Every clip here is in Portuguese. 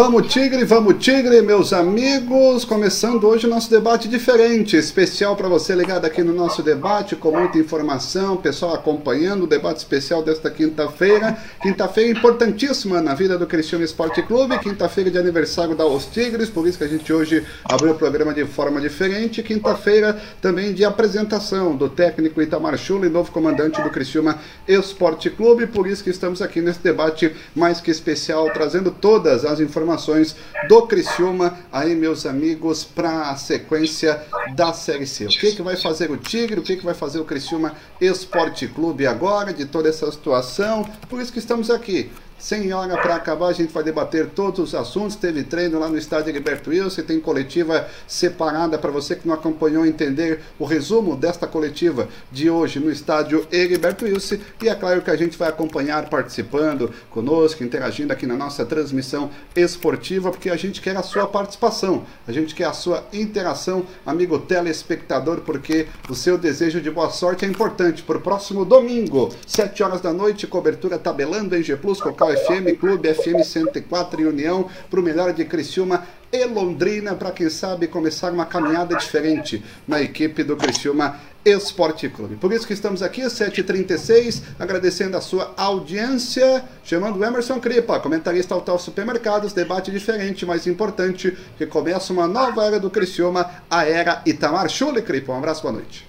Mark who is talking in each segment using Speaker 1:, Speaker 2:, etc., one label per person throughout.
Speaker 1: vamos Tigre, vamos Tigre, meus amigos. Começando hoje o nosso debate diferente, especial para você ligado aqui no nosso debate, com muita informação, pessoal acompanhando o debate especial desta quinta-feira. Quinta-feira importantíssima na vida do Cristiano Esporte Clube, quinta-feira de aniversário da Os Tigres, por isso que a gente hoje abriu o programa de forma diferente. Quinta-feira também de apresentação do técnico Itamar Chula, novo comandante do Cristiano Esporte Clube, por isso que estamos aqui nesse debate mais que especial, trazendo todas as informações do Criciúma aí, meus amigos, para a sequência da Série C. O que, que vai fazer o Tigre, o que, que vai fazer o Criciúma Esporte Clube agora, de toda essa situação. Por isso que estamos aqui sem hora para acabar, a gente vai debater todos os assuntos. Teve treino lá no estádio Heriberto Wilson, tem coletiva separada para você que não acompanhou entender o resumo desta coletiva de hoje no estádio Heriberto Wilson. E é claro que a gente vai acompanhar participando conosco, interagindo aqui na nossa transmissão esportiva, porque a gente quer a sua participação, a gente quer a sua interação, amigo telespectador, porque o seu desejo de boa sorte é importante. Para o próximo domingo, 7 horas da noite, cobertura tabelando em G Plus, FM, Clube FM 104 e União, para o melhor de Criciúma e Londrina, para quem sabe começar uma caminhada diferente na equipe do Criciúma Esporte Clube. Por isso que estamos aqui, 7h36, agradecendo a sua audiência, chamando Emerson Cripa, comentarista Autal Supermercados, debate diferente, mas importante, que começa uma nova era do Criciúma, a era Itamar Chule, Cripa. Um abraço, boa noite.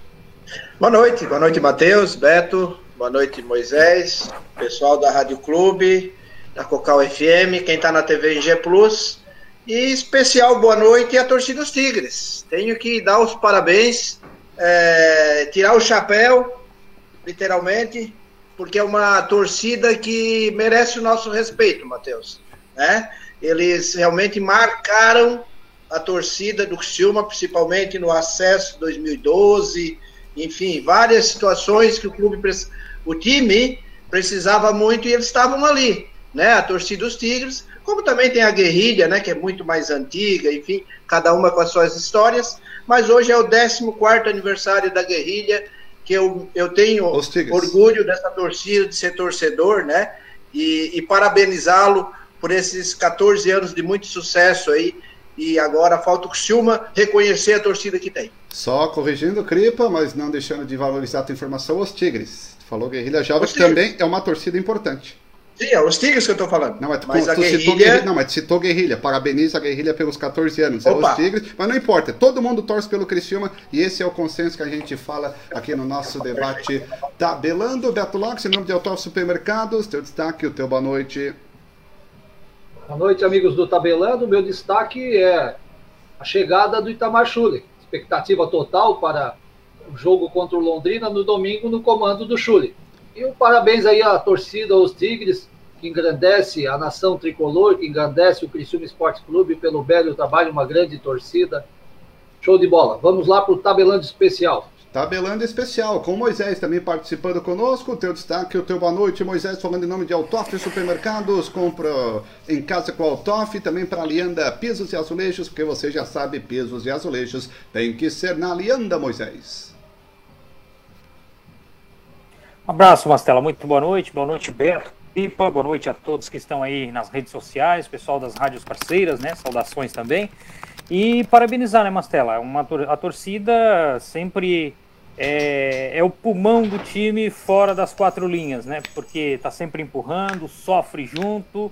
Speaker 2: Boa noite, boa noite, Matheus, Beto, Boa noite, Moisés, pessoal da Rádio Clube, da Cocal FM, quem está na TV G Plus. E especial boa noite à torcida dos Tigres. Tenho que dar os parabéns, é, tirar o chapéu, literalmente, porque é uma torcida que merece o nosso respeito, Matheus. Né? Eles realmente marcaram a torcida do Criciúma, principalmente no acesso 2012, enfim, várias situações que o clube o time precisava muito e eles estavam ali, né? A torcida dos Tigres, como também tem a guerrilha, né? Que é muito mais antiga, enfim, cada uma com as suas histórias. Mas hoje é o 14 aniversário da guerrilha, que eu, eu tenho orgulho dessa torcida, de ser torcedor, né? E, e parabenizá-lo por esses 14 anos de muito sucesso aí. E agora falta o Silma reconhecer a torcida que tem.
Speaker 1: Só corrigindo o Cripa, mas não deixando de valorizar a tua informação, os Tigres. Falou Guerrilha Jovem, que também é uma torcida importante.
Speaker 2: Sim, é os Tigres que eu tô falando.
Speaker 1: Não, mas, mas tu, tu guerrilha... citou guerrilha. Não, mas citou Guerrilha. Parabeniza a Guerrilha pelos 14 anos. Opa. É os Tigres, mas não importa. Todo mundo torce pelo Criciúma e esse é o consenso que a gente fala aqui no nosso debate tabelando. Beto Locke, em nome de Autor Supermercados, teu destaque, o teu boa noite.
Speaker 3: Boa noite, amigos do Tabelando. Meu destaque é a chegada do Itamar Schulli. Expectativa total para jogo contra o Londrina no domingo no comando do Chuli. E um parabéns aí à torcida, aos Tigres, que engrandece a nação tricolor, que engrandece o Criciúma Esporte Clube pelo belo trabalho, uma grande torcida. Show de bola. Vamos lá para o tabelando especial.
Speaker 1: Tabelando especial, com Moisés também participando conosco. Teu destaque, o teu boa noite, Moisés, falando em nome de Altoff Supermercados. Compra em casa com Altoff, também para Alianda Pisos e Azulejos, porque você já sabe, pisos e azulejos tem que ser na Alianda, Moisés.
Speaker 4: Um abraço, Mastela. Muito boa noite. Boa noite, Beto. Pipa, boa noite a todos que estão aí nas redes sociais, pessoal das rádios parceiras, né? Saudações também. E parabenizar, né, Mastela? Uma, a torcida sempre é, é, o pulmão do time fora das quatro linhas, né? Porque tá sempre empurrando, sofre junto.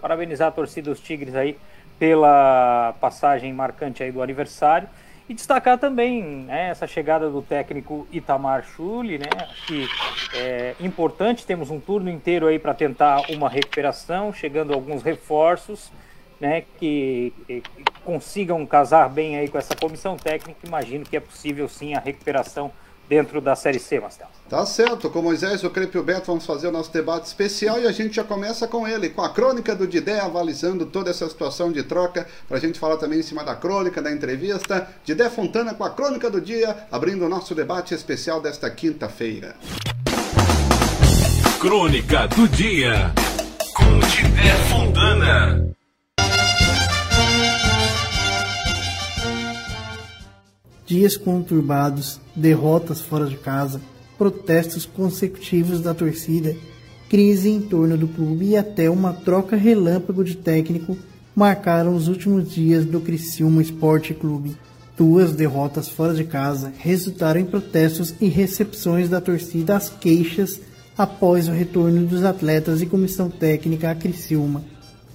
Speaker 4: Parabenizar a torcida dos Tigres aí pela passagem marcante aí do aniversário. E destacar também né, essa chegada do técnico Itamar Chuli, né? Que é importante, temos um turno inteiro aí para tentar uma recuperação, chegando alguns reforços, né? Que, que, consigam casar bem aí com essa comissão técnica. Imagino que é possível sim a recuperação dentro da Série C, Marcelo.
Speaker 1: Tá certo, com Moisés, o Crepe e o Beto vamos fazer o nosso debate especial e a gente já começa com ele, com a crônica do Didé, avalizando toda essa situação de troca, para a gente falar também em cima da crônica, da entrevista. Didé Fontana com a crônica do dia, abrindo o nosso debate especial desta quinta-feira.
Speaker 5: Crônica do dia, com Didé Fontana.
Speaker 6: Dias conturbados, derrotas fora de casa, protestos consecutivos da torcida, crise em torno do clube e até uma troca relâmpago de técnico marcaram os últimos dias do Criciúma Esporte Clube. Duas derrotas fora de casa resultaram em protestos e recepções da torcida às queixas após o retorno dos atletas e comissão técnica a Criciúma.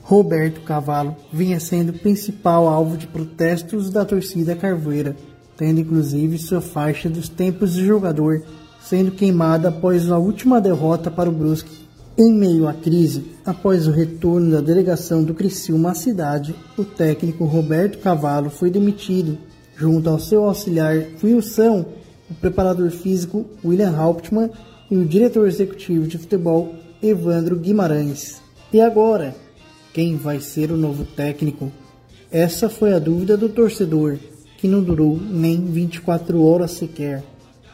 Speaker 6: Roberto Cavalo vinha sendo o principal alvo de protestos da torcida carvoeira, tendo inclusive sua faixa dos tempos de jogador sendo queimada após a última derrota para o Brusque. Em meio à crise, após o retorno da delegação do Criciúma à cidade, o técnico Roberto Cavalo foi demitido, junto ao seu auxiliar Wilson, o preparador físico William Hauptmann e o diretor executivo de futebol Evandro Guimarães. E agora, quem vai ser o novo técnico? Essa foi a dúvida do torcedor, que não durou nem 24 horas sequer.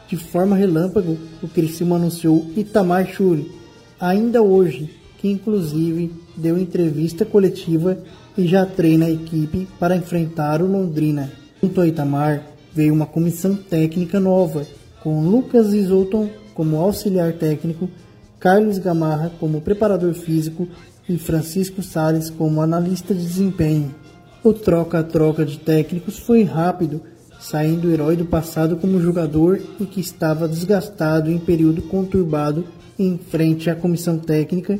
Speaker 6: De forma relâmpago, o Criciúma anunciou Itamar Churi, ainda hoje, que inclusive deu entrevista coletiva e já treina a equipe para enfrentar o Londrina. Junto a Itamar veio uma comissão técnica nova, com Lucas Isolton como auxiliar técnico, Carlos Gamarra como preparador físico e Francisco Sales como analista de desempenho. O troca-troca de técnicos foi rápido, saindo o herói do passado como jogador e que estava desgastado em período conturbado em frente à comissão técnica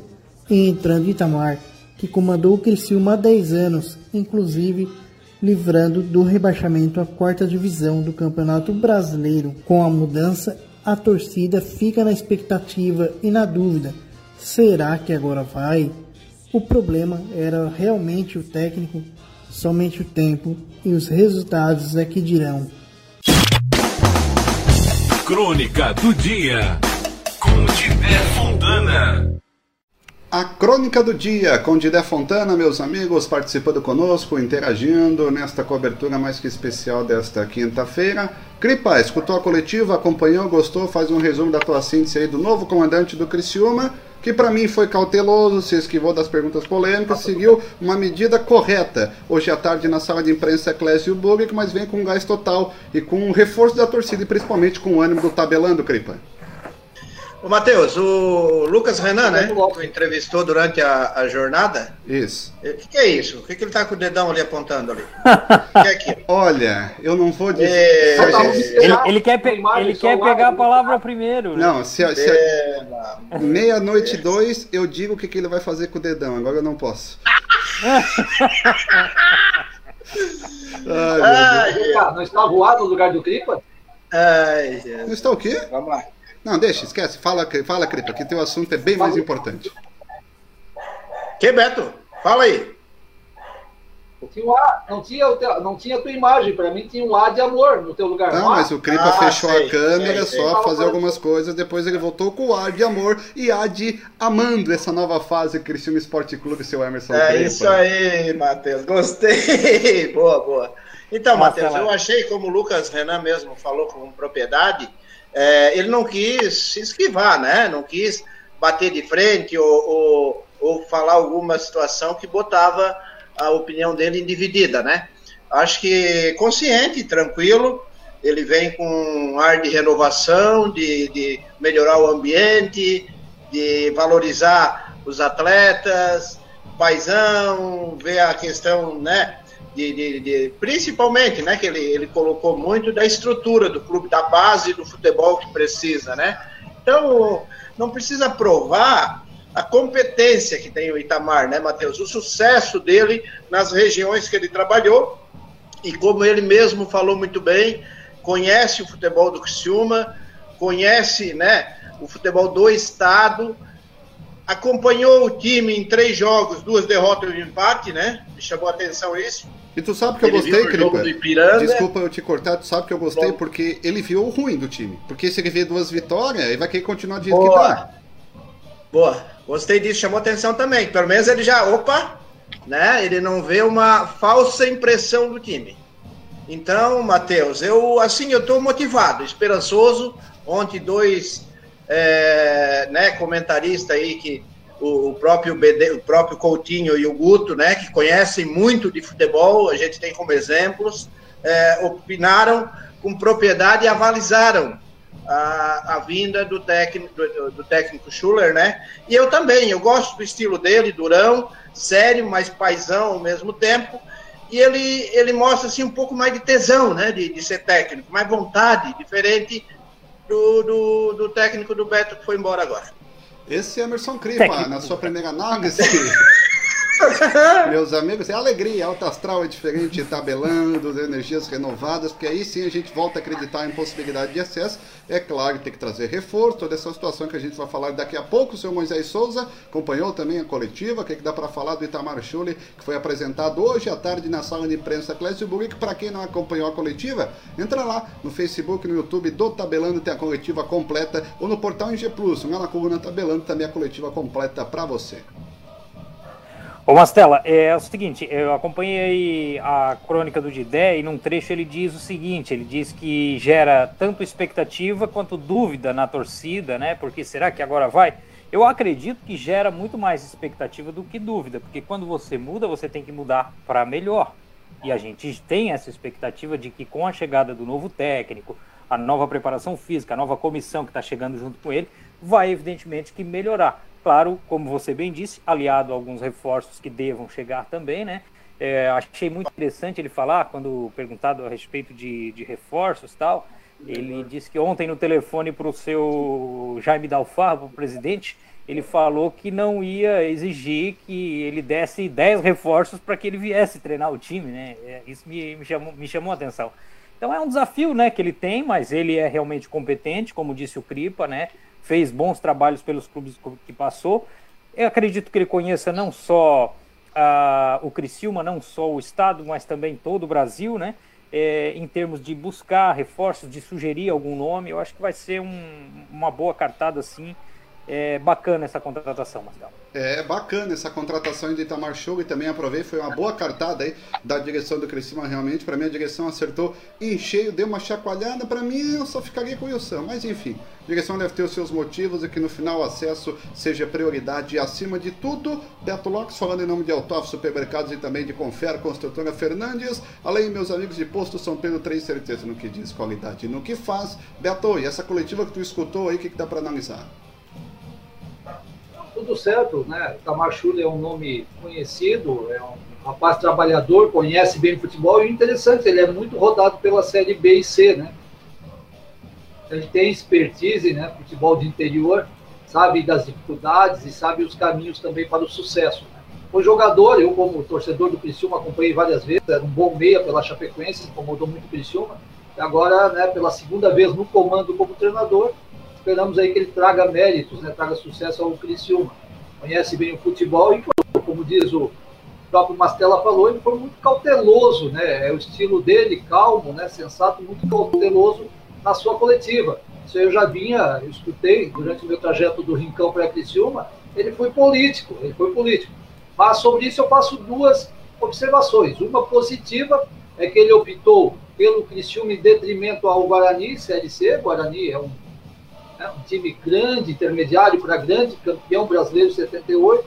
Speaker 6: e entrando Itamar, que comandou o Criciúma há 10 anos, inclusive livrando do rebaixamento à quarta divisão do Campeonato Brasileiro. Com a mudança, a torcida fica na expectativa e na dúvida: será que agora vai? O problema era realmente o técnico, somente o tempo e os resultados é que dirão.
Speaker 5: Crônica do dia com Tiver Fontana.
Speaker 1: A crônica do dia com Didé Fontana, meus amigos, participando conosco, interagindo nesta cobertura mais que especial desta quinta-feira. Cripa, escutou a coletiva, acompanhou, gostou? Faz um resumo da tua síntese aí do novo comandante do Criciúma, que para mim foi cauteloso, se esquivou das perguntas polêmicas, seguiu uma medida correta. Hoje à tarde na sala de imprensa Clésio Burg, mas vem com um gás total e com um reforço da torcida e principalmente com o ânimo do tabelando, Cripa.
Speaker 2: Ô, Matheus, o Lucas Renan, né? Tu entrevistou durante a, a jornada.
Speaker 1: Isso.
Speaker 2: O que, que, é isso? O que, que ele tá com o dedão ali apontando ali? O que é aquilo?
Speaker 1: Olha, eu não vou dizer.
Speaker 2: É,
Speaker 3: tá
Speaker 1: gente-
Speaker 4: Ele, ele quer, pe- ele quer pegar a palavra primeiro. né?
Speaker 1: Não, se, a- se a-
Speaker 2: É,
Speaker 1: meia-noite e dois, eu digo o que, que ele vai fazer com o dedão. Agora eu não posso. Ai,
Speaker 3: Tá, não está voado no lugar do Cripa?
Speaker 2: ai.
Speaker 1: Não está o quê?
Speaker 2: Vamos lá.
Speaker 1: Não, deixa, esquece. Fala, fala Cripa, que teu assunto é bem mais importante.
Speaker 2: Que, Beto? Fala aí.
Speaker 3: Tinha um A, não, tinha, o teu- não tinha a tua imagem, para mim tinha um A de amor no teu lugar.
Speaker 1: Não, mas o Cripa
Speaker 2: Ah,
Speaker 1: fechou
Speaker 2: sei,
Speaker 1: a câmera
Speaker 2: sei,
Speaker 1: só
Speaker 3: sei.
Speaker 1: fazer algumas coisas, depois ele voltou com o ar de amor e ar de amando essa nova fase que Criciúma Esporte Clube, seu Emerson
Speaker 2: É
Speaker 1: Cripa.
Speaker 2: isso aí, Matheus. Gostei. boa, boa. Então. Matheus, eu achei, como o Lucas Renan mesmo falou com propriedade, é, ele não quis se esquivar, né? Não quis bater de frente ou, ou, ou falar alguma situação que botava a opinião dele dividida, né? Acho que consciente, tranquilo, ele vem com um ar de renovação, de, de melhorar o ambiente, de valorizar os atletas, paisão, ver a questão, né, de, de- de- principalmente, né, que ele, ele colocou muito da estrutura do clube, da base do futebol que precisa, né? Então, não precisa provar a competência que tem o Itamar, né, Matheus? O sucesso dele nas regiões que ele trabalhou e como ele mesmo falou muito bem, conhece o futebol do Criciúma, conhece, né, o futebol do estado, acompanhou o time em três jogos, duas derrotas e um empate, né? Me chamou a atenção isso.
Speaker 1: E tu sabe que eu
Speaker 2: Ele
Speaker 1: gostei,
Speaker 2: jogo do
Speaker 1: Cripa? Desculpa eu te cortar, tu sabe que eu gostei
Speaker 2: Bom.
Speaker 1: porque ele viu o ruim do time. Porque se ele vê duas vitórias, ele vai querer continuar do jeito que tá.
Speaker 2: Boa, gostei disso, chamou atenção também. Pelo menos ele já, opa, né? Ele não vê uma falsa impressão do time. Então, Matheus, eu assim eu estou motivado, esperançoso. Ontem dois é, né, comentaristas aí que o, o próprio BD, o próprio Coutinho e o Guto, né, que conhecem muito de futebol, a gente tem como exemplos, é, opinaram com propriedade e avalizaram a, a vinda do técnico, do, do técnico Schuller, né? E eu também, eu gosto do estilo dele, durão, sério, mais paisão ao mesmo tempo. E ele, ele mostra assim, um pouco mais de tesão né, de, de ser técnico, mais vontade, diferente do, do, do técnico do Beto que foi embora agora.
Speaker 1: Esse é Emerson Cripa, na sua primeira análise. Meus amigos, é alegria, alta astral é diferente, tabelando, energias renovadas, porque aí sim a gente volta a acreditar em possibilidade de acesso. É claro, tem que trazer reforço, toda essa situação que a gente vai falar daqui a pouco. O senhor Moisés Souza acompanhou também a coletiva, o que, é que dá para falar do Itamar Schulli, que foi apresentado hoje à tarde na sala de imprensa Clécio que para quem não acompanhou a coletiva, entra lá no Facebook, no YouTube do Tabelando, tem a coletiva completa, ou no portal G Plus, lá na coluna Tabelando também a coletiva completa para você.
Speaker 4: Ô Mastela, é o seguinte, eu acompanhei a crônica do Didé e num trecho ele diz o seguinte, ele diz que gera tanto expectativa quanto dúvida na torcida, né? Porque será que agora vai? Eu acredito que gera muito mais expectativa do que dúvida, porque quando você muda, você tem que mudar para melhor. E a gente tem essa expectativa de que com a chegada do novo técnico, a nova preparação física, a nova comissão que está chegando junto com ele, vai evidentemente que melhorar. Claro, como você bem disse, aliado a alguns reforços que devam chegar também, né? É, achei muito interessante ele falar, quando perguntado a respeito de, de reforços tal, ele disse que ontem no telefone para o seu Jaime Dalfarro, o presidente, ele falou que não ia exigir que ele desse 10 reforços para que ele viesse treinar o time, né? É, isso me, me, chamou, me chamou a atenção. Então é um desafio né, que ele tem, mas ele é realmente competente, como disse o Cripa, né? Fez bons trabalhos pelos clubes que passou. Eu acredito que ele conheça não só uh, o Criciúma, não só o Estado, mas também todo o Brasil, né? É, em termos de buscar reforços, de sugerir algum nome, eu acho que vai ser um, uma boa cartada assim é bacana essa contratação, Marcelo.
Speaker 1: É bacana essa contratação de Itamar Show e também aprovei, foi uma boa cartada aí da direção do Criciúma, realmente. Para mim a direção acertou em cheio, deu uma chacoalhada. Para mim eu só ficaria com o Wilson, mas enfim, a direção deve ter os seus motivos e que no final o acesso seja prioridade acima de tudo. Beto Locks falando em nome de Autof Supermercados e também de Confera Construtora Fernandes, além meus amigos de Posto São Pedro, três certeza no que diz, qualidade no que faz. Beto, e essa coletiva que tu escutou aí, o que, que dá para analisar?
Speaker 3: Tudo certo, né? Tamar Schulli é um nome conhecido, é um rapaz trabalhador, conhece bem futebol e interessante, ele é muito rodado pela série B e C, né? Ele tem expertise, né? Futebol de interior, sabe das dificuldades e sabe os caminhos também para o sucesso. O jogador, eu como torcedor do Criciúma acompanhei várias vezes, era um bom meia pela Chapecoense, incomodou muito o Criciúma. E agora, né, pela segunda vez no comando como treinador, esperamos aí que ele traga méritos, né, traga sucesso ao Criciúma. Conhece bem o futebol e, como diz o próprio Mastella falou, ele foi muito cauteloso, né? É o estilo dele, calmo, né, sensato, muito cauteloso na sua coletiva. Isso eu já vinha, eu escutei durante o meu trajeto do Rincão para Criciúma, ele foi político, ele foi político. Mas sobre isso eu faço duas observações. Uma positiva é que ele optou pelo Criciúma em detrimento ao Guarani, CLC. Guarani é um né, um time grande, intermediário para grande, campeão brasileiro 78,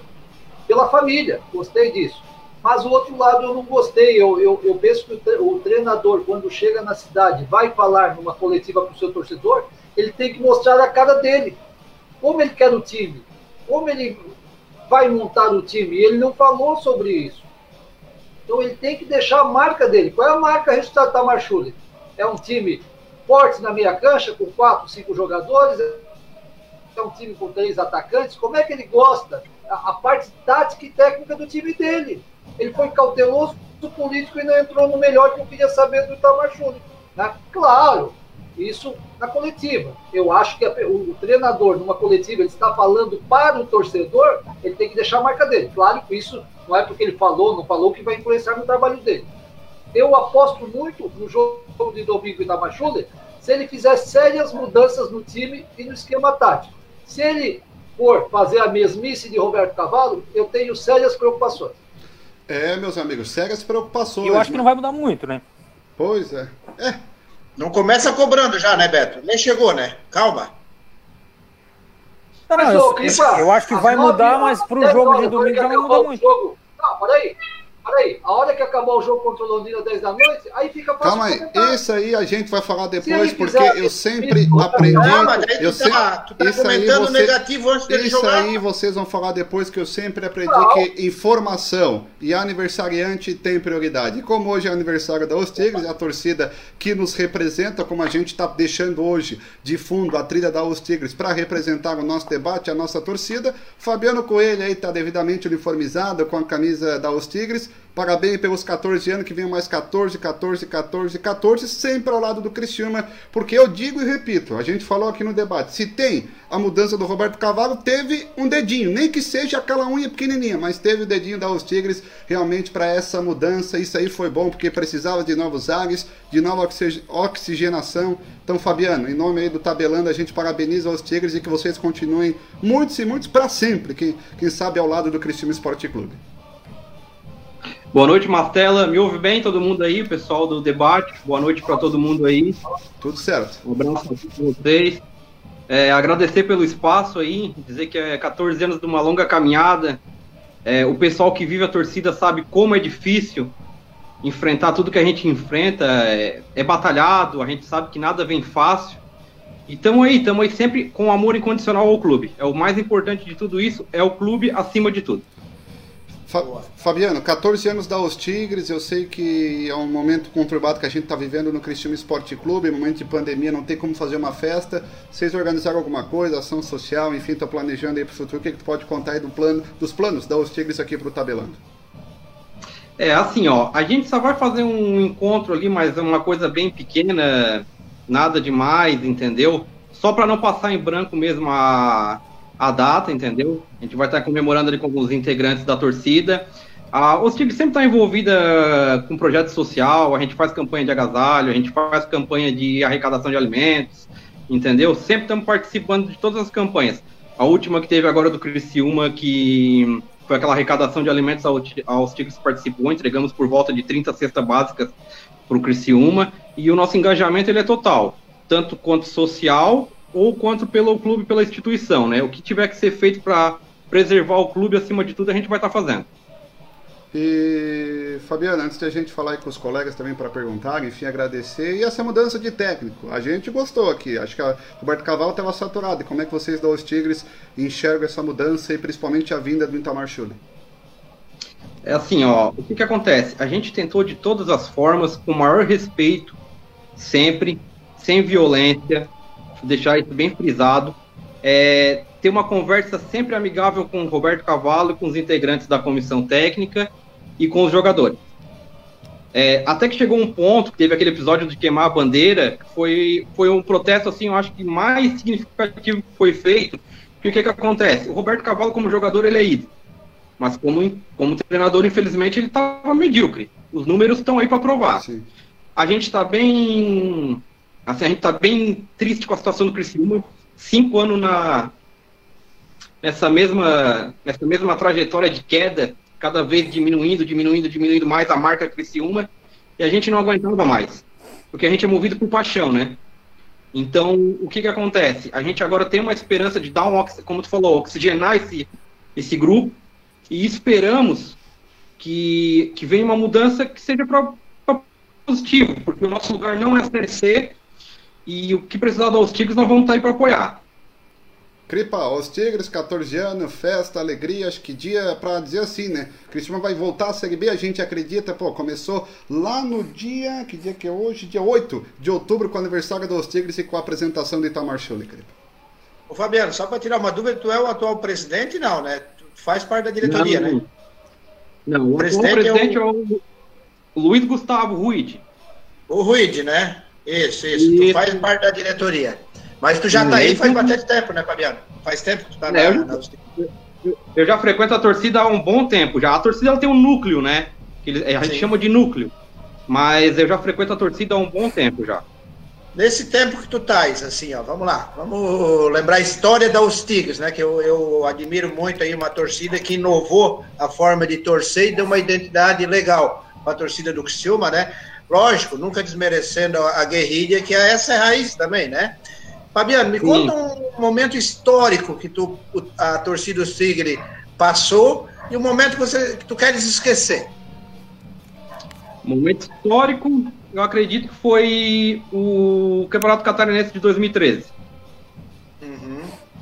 Speaker 3: pela família, gostei disso. Mas o outro lado eu não gostei, eu, eu, eu penso que o treinador, quando chega na cidade, vai falar numa coletiva para o seu torcedor, ele tem que mostrar a cara dele, como ele quer o time, como ele vai montar o time, e ele não falou sobre isso. Então ele tem que deixar a marca dele. Qual é a marca registrada da Marchuli? É um time forte na meia cancha, com quatro, cinco jogadores, é um time com três atacantes. Como é que ele gosta? A, a parte tática e técnica do time dele. Ele foi cauteloso do político e não entrou no melhor que eu queria saber do Itamar Júnior. Né? Claro, isso na coletiva. Eu acho que a, o, o, treinador, numa coletiva, ele está falando para o torcedor, ele tem que deixar a marca dele. Claro que isso não é porque ele falou, não falou, que vai influenciar no trabalho dele. Eu aposto muito no jogo de domingo da Machule se ele fizer sérias mudanças no time e no esquema tático. Se ele for fazer a mesmice de Roberto Cavalo, eu tenho sérias preocupações.
Speaker 1: É, meus amigos, sérias preocupações.
Speaker 4: Eu acho que não vai mudar muito, né?
Speaker 1: Pois é. É.
Speaker 2: Não começa cobrando já, né, Beto? Nem chegou, né? Calma.
Speaker 4: Não, não, eu, eu, acho que vai mudar, mas pro jogo de domingo já não muda muito. Jogo.
Speaker 3: Não, peraí Peraí, a hora que acabar o jogo contra o Londrina 10 da noite, aí fica
Speaker 1: fácil. Calma aí, isso aí a gente vai falar depois, porque
Speaker 3: quiser,
Speaker 1: eu sempre
Speaker 3: isso,
Speaker 1: aprendi.
Speaker 2: Calma, daí
Speaker 1: eu
Speaker 2: tu
Speaker 1: sempre,
Speaker 2: tá, tu tá
Speaker 1: isso aí
Speaker 2: comentando
Speaker 1: você-
Speaker 2: negativo antes dele
Speaker 1: Isso
Speaker 2: jogar.
Speaker 1: aí vocês vão falar depois que eu sempre aprendi
Speaker 3: Não.
Speaker 1: que informação e aniversariante tem prioridade. E como hoje é aniversário da Os Tigres, é a torcida que nos representa, como a gente está deixando hoje de fundo a trilha da Os Tigres para representar o nosso debate, a nossa torcida, Fabiano Coelho aí está devidamente uniformizado com a camisa da Os Tigres. Parabéns pelos 14 anos, que venham mais 14, 14, 14, 14, sempre ao lado do Criciúma, porque eu digo e repito, a gente falou aqui no debate, se tem a mudança do Roberto Cavalo, teve um dedinho, nem que seja aquela unha pequenininha, mas teve o dedinho da Os Tigres realmente para essa mudança, isso aí foi bom, porque precisava de novos ares, de nova oxig- oxigenação. Então, Fabiano, em nome aí do Tabelando, a gente parabeniza os Tigres e que vocês continuem muitos e muitos para sempre, quem, quem sabe ao lado do Criciúma Esporte Clube.
Speaker 7: Boa noite, Mastela. Me ouve bem todo mundo aí, pessoal do debate. Boa noite para todo mundo aí.
Speaker 1: Tudo certo.
Speaker 7: Um abraço para vocês. É, agradecer pelo espaço aí, dizer que é 14 anos de uma longa caminhada. É, o pessoal que vive a torcida sabe como é difícil enfrentar tudo que a gente enfrenta. É, é batalhado, a gente sabe que nada vem fácil. E estamos aí, estamos aí sempre com amor incondicional ao clube. É o mais importante de tudo isso, é o clube acima de tudo.
Speaker 1: Fa- Fabiano, 14 anos da Os Tigres, eu sei que é um momento conturbado que a gente está vivendo no Cristiano Esporte Clube, momento de pandemia, não tem como fazer uma festa. Vocês organizaram alguma coisa, ação social, enfim, estão planejando aí para o futuro. O que, que tu pode contar aí do plano, dos planos da Os Tigres aqui para o Tabelando?
Speaker 7: É, assim, ó, a gente só vai fazer um encontro ali, mas é uma coisa bem pequena, nada demais, entendeu? Só para não passar em branco mesmo a, a data, entendeu? A gente vai estar comemorando ali com os integrantes da torcida. A Os Tigres sempre está envolvida com projeto social, a gente faz campanha de agasalho, a gente faz campanha de arrecadação de alimentos, entendeu? Sempre estamos participando de todas as campanhas. A última que teve agora do Criciúma, que foi aquela arrecadação de alimentos Tigres que participou, entregamos por volta de 30 cestas básicas para o Criciúma, e o nosso engajamento ele é total, tanto quanto social ou quanto pelo clube, pela instituição, né? O que tiver que ser feito para preservar o clube acima de tudo, a gente vai estar fazendo.
Speaker 1: E, Fabiano, antes de a gente falar com os colegas também para perguntar, enfim, agradecer. E essa mudança de técnico? A gente gostou aqui. Acho que o Roberto Cavalo estava saturado. E como é que vocês da Os Tigres enxergam essa mudança e principalmente a vinda do Itamar Schulli?
Speaker 7: É assim, ó, o que que acontece? A gente tentou de todas as formas, com o maior respeito, sempre, sem violência, deixar isso bem frisado, é, ter uma conversa sempre amigável com o Roberto Cavalo e com os integrantes da comissão técnica e com os jogadores. É, até que chegou um ponto, que teve aquele episódio de queimar a bandeira, que foi, foi um protesto, assim, eu acho que mais significativo que foi feito, porque o que que acontece? O Roberto Cavalo, como jogador, ele é ídolo. Mas como, como treinador, infelizmente, ele estava medíocre. Os números estão aí para provar.
Speaker 1: Sim.
Speaker 7: A gente está bem. Assim, a gente tá bem triste com a situação do Criciúma. Cinco anos na, nessa, mesma, nessa mesma trajetória de queda, cada vez diminuindo, diminuindo, diminuindo mais a marca Criciúma, e a gente não aguentava mais. Porque a gente é movido por paixão, né? Então, o que que acontece? A gente agora tem uma esperança de dar um, como tu falou, oxigenar esse, esse grupo, e esperamos que, que venha uma mudança que seja para positivo, porque o nosso lugar não é Série C, e o que precisar dos Tigres nós vamos estar aí para apoiar.
Speaker 1: Cripa, Os Tigres, 14 anos, festa, alegria, acho que dia para dizer assim, né? Cristiano vai voltar à Série B, a gente acredita, pô, começou lá no dia, que dia que é hoje? Dia 8 de outubro, com o aniversário dos Tigres e com a apresentação de Itamar Schulli, Cripa.
Speaker 2: Ô, Fabiano, só para tirar uma dúvida, tu é o atual presidente? Não, né? Tu faz parte da diretoria,
Speaker 7: não,
Speaker 2: né?
Speaker 7: Não, o atual
Speaker 2: presidente
Speaker 7: presidente
Speaker 2: é
Speaker 7: é o... Luiz Gustavo Ruid.
Speaker 2: O Ruide, né? Isso, isso. Tu faz parte da diretoria. Mas tu já tá aí faz bastante tempo, né, Fabiano? Faz tempo que tu tá
Speaker 7: É,
Speaker 2: na,
Speaker 7: eu-
Speaker 2: na...
Speaker 7: Eu já frequento a torcida há um bom tempo já. A torcida ela tem um núcleo, né? Que ele- a gente
Speaker 2: Sim.
Speaker 7: chama de núcleo. Mas eu já frequento a torcida há um bom tempo já.
Speaker 2: Nesse tempo que tu tais, assim, ó, vamos lá. Vamos lembrar a história da Tigres, né? Que eu, eu admiro muito aí uma torcida que inovou a forma de torcer e deu uma identidade legal para a torcida do Criciúma, né? Lógico, nunca desmerecendo a, guerrilha, que essa é a raiz também, né? Fabiano, me
Speaker 7: Sim.
Speaker 2: conta um momento histórico que tu, a torcida do Tigre passou e um momento que, você, que tu queres esquecer.
Speaker 7: Momento histórico, eu acredito que foi o Campeonato Catarinense de 2013.
Speaker 2: Uhum.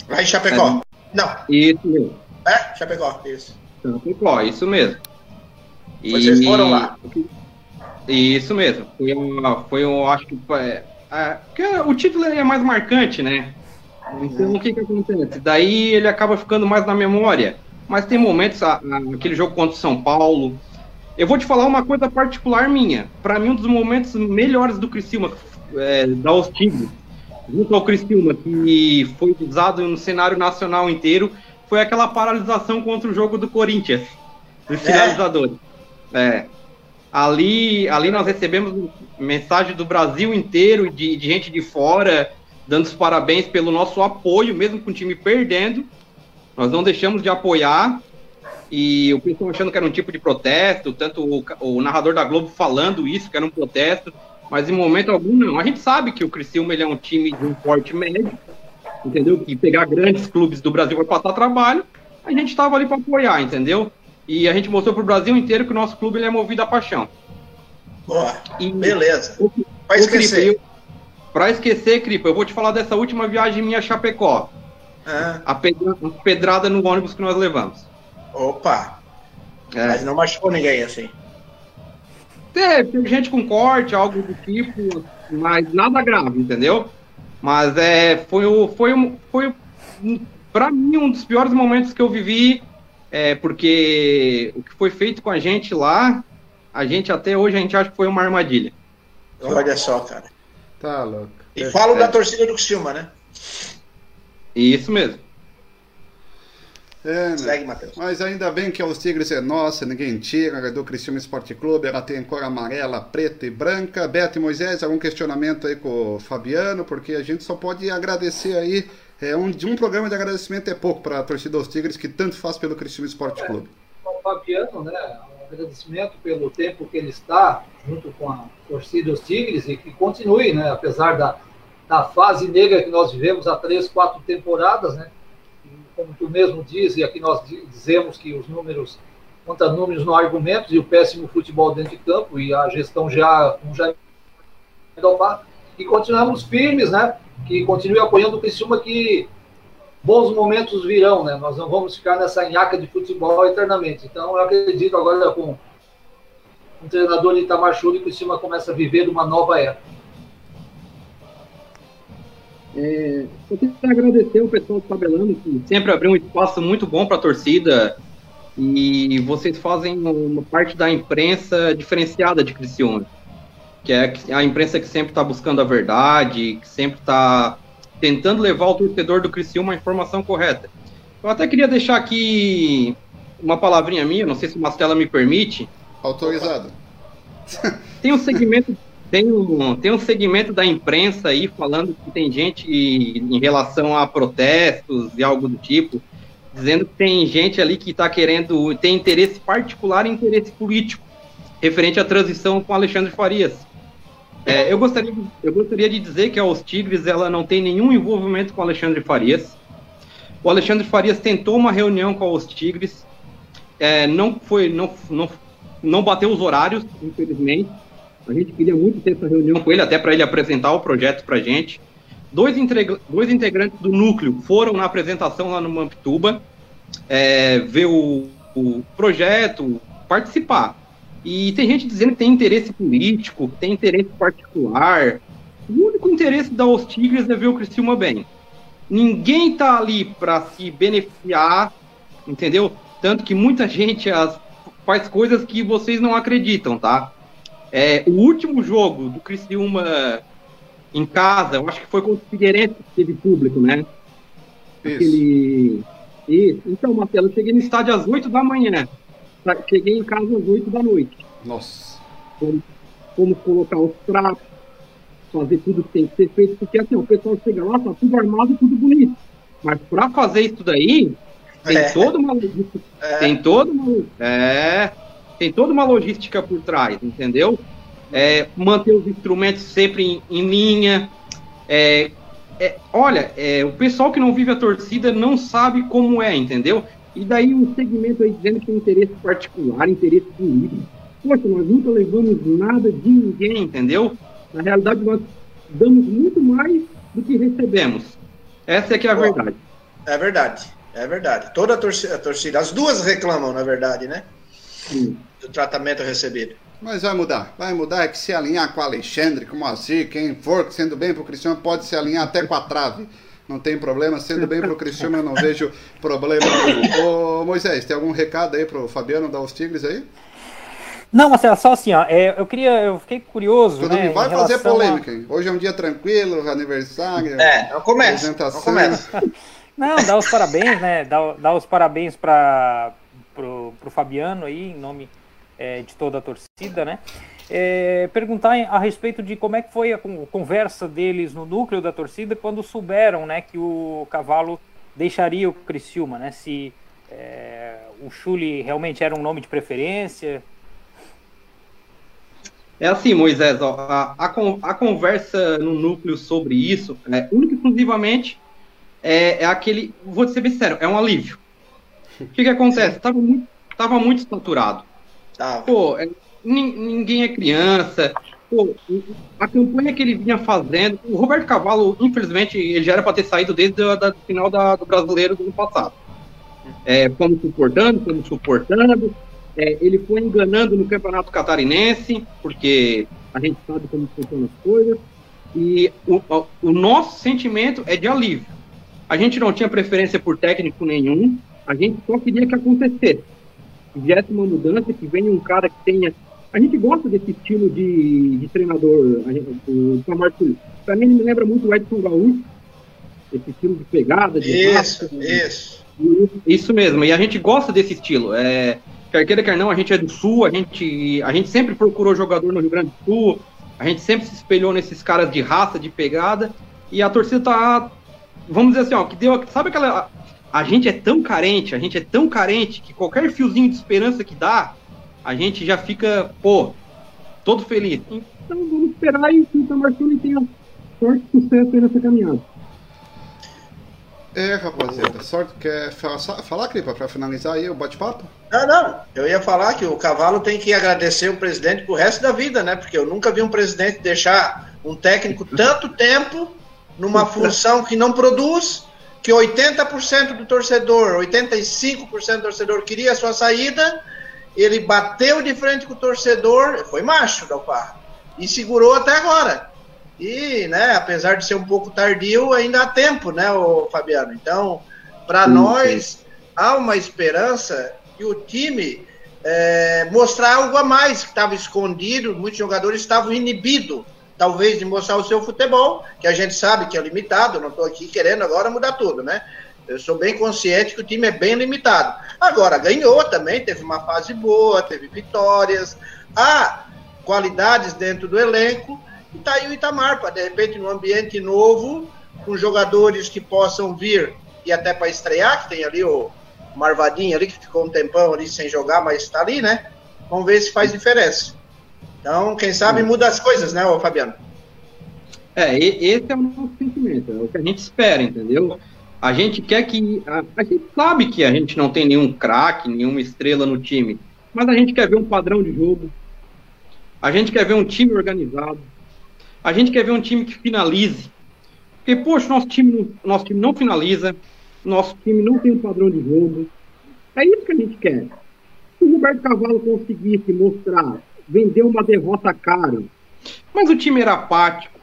Speaker 2: Lá em Chapecó. Não,
Speaker 7: Isso mesmo.
Speaker 2: é? Chapecó, isso.
Speaker 7: Chapecó, isso mesmo.
Speaker 2: Vocês foram lá.
Speaker 7: Isso mesmo. Foi, uma, foi um, acho que é, é, o título é mais marcante, né? Então o que que acontece? Daí ele acaba ficando mais na memória. Mas tem momentos, a- a- aquele jogo contra o São Paulo. Eu vou te falar uma coisa particular minha. Para mim, um dos momentos melhores do Criciúma, é, da Os Tigres, junto ao Criciúma, que foi usado no cenário nacional inteiro, foi aquela paralisação contra o jogo do Corinthians, dos finalizadores. É. Ali, ali nós recebemos mensagem do Brasil inteiro, de, de gente de fora, dando os parabéns pelo nosso apoio, mesmo com o time perdendo. Nós não deixamos de apoiar. E o pessoal achando que era um tipo de protesto, tanto o, o narrador da Globo falando isso, que era um protesto, mas em momento algum não. A gente sabe que o Criciúma é um time de um porte médio, entendeu? Que pegar grandes clubes do Brasil vai passar trabalho, a gente estava ali para apoiar, entendeu? E a gente mostrou para o Brasil inteiro que o nosso clube ele é movido a paixão.
Speaker 2: Boa.
Speaker 7: E,
Speaker 2: Beleza. Vai
Speaker 7: ô,
Speaker 2: esquecer.
Speaker 7: Pra esquecer, Cripa, eu vou te falar dessa última viagem minha a Chapecó.
Speaker 2: Ah,
Speaker 7: A pedra- a pedrada no ônibus que nós levamos.
Speaker 2: opa.
Speaker 7: É.
Speaker 2: Mas não machucou ninguém assim.
Speaker 7: Teve, gente com corte, algo do tipo, mas nada grave, entendeu? Mas é, foi o, foi um, foi um, para mim um dos piores momentos que eu vivi, é, porque o que foi feito com a gente lá, a gente até hoje a gente acha que foi uma armadilha.
Speaker 2: Olha só, cara.
Speaker 1: Tá louco.
Speaker 2: E falo da torcida do Criciúma, né?
Speaker 7: Isso mesmo.
Speaker 1: É, né?
Speaker 2: Segue, Matheus.
Speaker 1: Mas ainda bem que os Tigres é nossa, ninguém tira, é do Criciúma Esporte Clube, ela tem cor amarela, preta e branca. Beto e Moisés, algum questionamento aí com o Fabiano, porque a gente só pode agradecer aí, é, um, um programa de agradecimento é pouco para a torcida dos Tigres, que tanto faz pelo Criciúma Esporte Clube.
Speaker 3: ao Fabiano, né, um agradecimento pelo tempo que ele está junto com a torcida dos Tigres e que continue, né, apesar da, da fase negra que nós vivemos há três, quatro temporadas, né, como tu mesmo diz, e aqui nós di- dizemos que os números, conta números no argumentos e o péssimo futebol dentro de campo e a gestão já, um já e continuamos firmes, né, que continue apoiando o Criciúma que bons momentos virão, né? Nós não vamos ficar nessa nhaca de futebol eternamente. Então, eu acredito agora com um treinador de Itamar Chuli que o Criciúma começa a viver uma nova era.
Speaker 7: É, eu queria agradecer o pessoal do Tabelando, que sempre abriu um espaço muito bom para a torcida. E vocês fazem uma parte da imprensa diferenciada de Criciúma, que é a imprensa que sempre está buscando a verdade, que sempre está tentando levar o torcedor do Criciúma a informação correta. Eu até queria deixar aqui uma palavrinha minha, não sei se o Mastela me permite.
Speaker 1: Autorizado.
Speaker 7: Tem um segmento, tem um, tem um segmento da imprensa aí falando que tem gente em relação a protestos e algo do tipo, dizendo que tem gente ali que está querendo, tem interesse particular e interesse político referente à transição com Alexandre Farias. É, eu, gostaria, de- eu gostaria de dizer que a Os Tigres ela não tem nenhum envolvimento com Alexandre Farias. O Alexandre Farias tentou uma reunião com a Os Tigres, é, não foi, não, não, não bateu os horários, infelizmente. A gente queria muito ter essa reunião com ele, até para ele apresentar o projeto para gente. Dois, dois integrantes do núcleo foram na apresentação lá no Mampituba, é, ver o, o projeto, participar. E tem gente dizendo que tem interesse político, que tem interesse particular. O único interesse da Os Tigres é ver o Criciúma bem. Ninguém tá ali para se beneficiar, entendeu? Tanto que muita gente as- faz coisas que vocês não acreditam, tá? É, o último jogo do Criciúma em casa, eu acho que foi contra o Figueirense que teve público, né?
Speaker 1: Isso.
Speaker 7: Aquele... Isso. Então, Marcelo, eu cheguei no estádio às 8 da manhã. Cheguei em casa às 8 da noite.
Speaker 1: Nossa.
Speaker 7: Como, como colocar os pratos, fazer tudo que tem que ser feito, porque assim, o pessoal chega lá, tá tudo armado, tudo bonito. Mas para fazer isso daí, tem
Speaker 2: É.
Speaker 7: toda uma logística,
Speaker 2: É.
Speaker 7: tem toda uma, é, tem toda uma logística por trás, entendeu? É, manter os instrumentos sempre em, em linha. É, é, olha, é, o pessoal que não vive a torcida não sabe como é, entendeu? E daí um segmento aí dizendo que tem interesse particular, interesse político. poxa, nós nunca levamos nada de ninguém, entendeu? Na realidade, nós damos muito mais do que recebemos. Essa é que é a verdade.
Speaker 2: É verdade, é verdade. Toda a torcida, a torcida, as duas reclamam, na verdade, né? Sim. Do tratamento recebido.
Speaker 1: Mas vai mudar, vai mudar, é que se alinhar com o Alexandre, com o Moacir, quem for sendo bem pro Cristiano pode se alinhar até com a trave. Não tem problema, sendo bem pro Cristiano eu não vejo problema nenhum. Ô Moisés, tem algum recado aí pro Fabiano da Os Tigres aí?
Speaker 4: Não, Marcelo, só assim, ó, é, eu queria, eu fiquei curioso,
Speaker 1: Tu
Speaker 4: né,
Speaker 1: vai fazer polêmica, hein? Hoje é um dia tranquilo, aniversário.
Speaker 2: É, não começa, não
Speaker 1: apresentação.
Speaker 2: começa.
Speaker 4: Não, dar os parabéns, né? Dar, dar os parabéns para pro, pro Fabiano aí, em nome é, de toda a torcida, né? É, perguntar a respeito de como é que foi a con- conversa deles no núcleo da torcida quando souberam, né, que o Cavalo deixaria o Criciúma, né? Se é, o Chuli realmente era um nome de preferência.
Speaker 7: É assim, Moisés, ó, a, a, a conversa no núcleo sobre isso, é, única e exclusivamente, é, é aquele, vou ser bem sincero, é um alívio. O que que acontece? Tava muito, tava muito saturado.
Speaker 2: Tá.
Speaker 7: Pô, é, ninguém é criança. Pô, a campanha que ele vinha fazendo, o Roberto Cavalo, infelizmente, ele já era para ter saído desde o final da- do brasileiro do ano passado. É, fomos suportando, fomos suportando. É, ele foi enganando no campeonato catarinense, porque a gente sabe como funcionam as coisas. E o, o- o nosso sentimento é de alívio. A gente não tinha preferência por técnico nenhum, a gente só queria que acontecesse que viesse uma mudança, que venha um cara que tenha. A gente gosta desse estilo de, de treinador, gente, o Tamar Sul. Pra mim, ele me lembra muito o Edson Gaúcho, esse estilo de pegada, de
Speaker 2: Isso,
Speaker 7: raça,
Speaker 2: isso.
Speaker 7: isso mesmo, e a gente gosta desse estilo. É, quer queira, quer não, a gente é do Sul, a gente, a gente sempre procurou jogador no Rio Grande do Sul, a gente sempre se espelhou nesses caras de raça, de pegada, e a torcida tá, vamos dizer assim, ó, que deu, sabe aquela... A gente é tão carente, a gente é tão carente, que qualquer fiozinho de esperança que dá, a gente já fica, pô, todo feliz. Então vamos esperar e que o Tamarcini tenha sorte e sucesso aí nessa caminhada.
Speaker 1: É, rapaziada, sorte. Quer fa- falar, Cripa, pra finalizar aí o bate-papo?
Speaker 2: Não, não. Eu ia falar que o Cavalo tem que agradecer o presidente pro resto da vida, né? Porque eu nunca vi um presidente deixar um técnico tanto tempo numa função que não produz, que 80% do torcedor, 85% do torcedor queria a sua saída, ele bateu de frente com o torcedor, foi macho da Alfarra, e segurou até agora. E, né, apesar de ser um pouco tardio, ainda há tempo, né, o Fabiano? Então, para nós, há uma esperança que o time é, mostrar algo a mais que estava escondido, muitos jogadores estavam inibidos, talvez, de mostrar o seu futebol, que a gente sabe que é limitado, não estou aqui querendo agora mudar tudo, né? Eu sou bem consciente que o time é bem limitado. Agora, ganhou também, teve uma fase boa, teve vitórias, há qualidades dentro do elenco, e tá aí o Itamar, para de repente, num ambiente novo, com jogadores que possam vir e até para estrear, que tem ali o Marvadinho ali, que ficou um tempão ali sem jogar, mas está ali, né? Vamos ver se faz diferença. Então, quem sabe muda as coisas, né, ô Fabiano?
Speaker 7: É, esse é o nosso sentimento, é o que a gente espera, entendeu? A gente quer que. A, a gente sabe que a gente não tem nenhum craque, nenhuma estrela no time, mas a gente quer ver um padrão de jogo, a gente quer ver um time organizado, a gente quer ver um time que finalize. Porque, poxa, nosso time, nosso time não finaliza, nosso time não tem um padrão de jogo. É isso que a gente quer. Se o Roberto Cavalo conseguisse mostrar, vender uma derrota cara, mas o time era apático.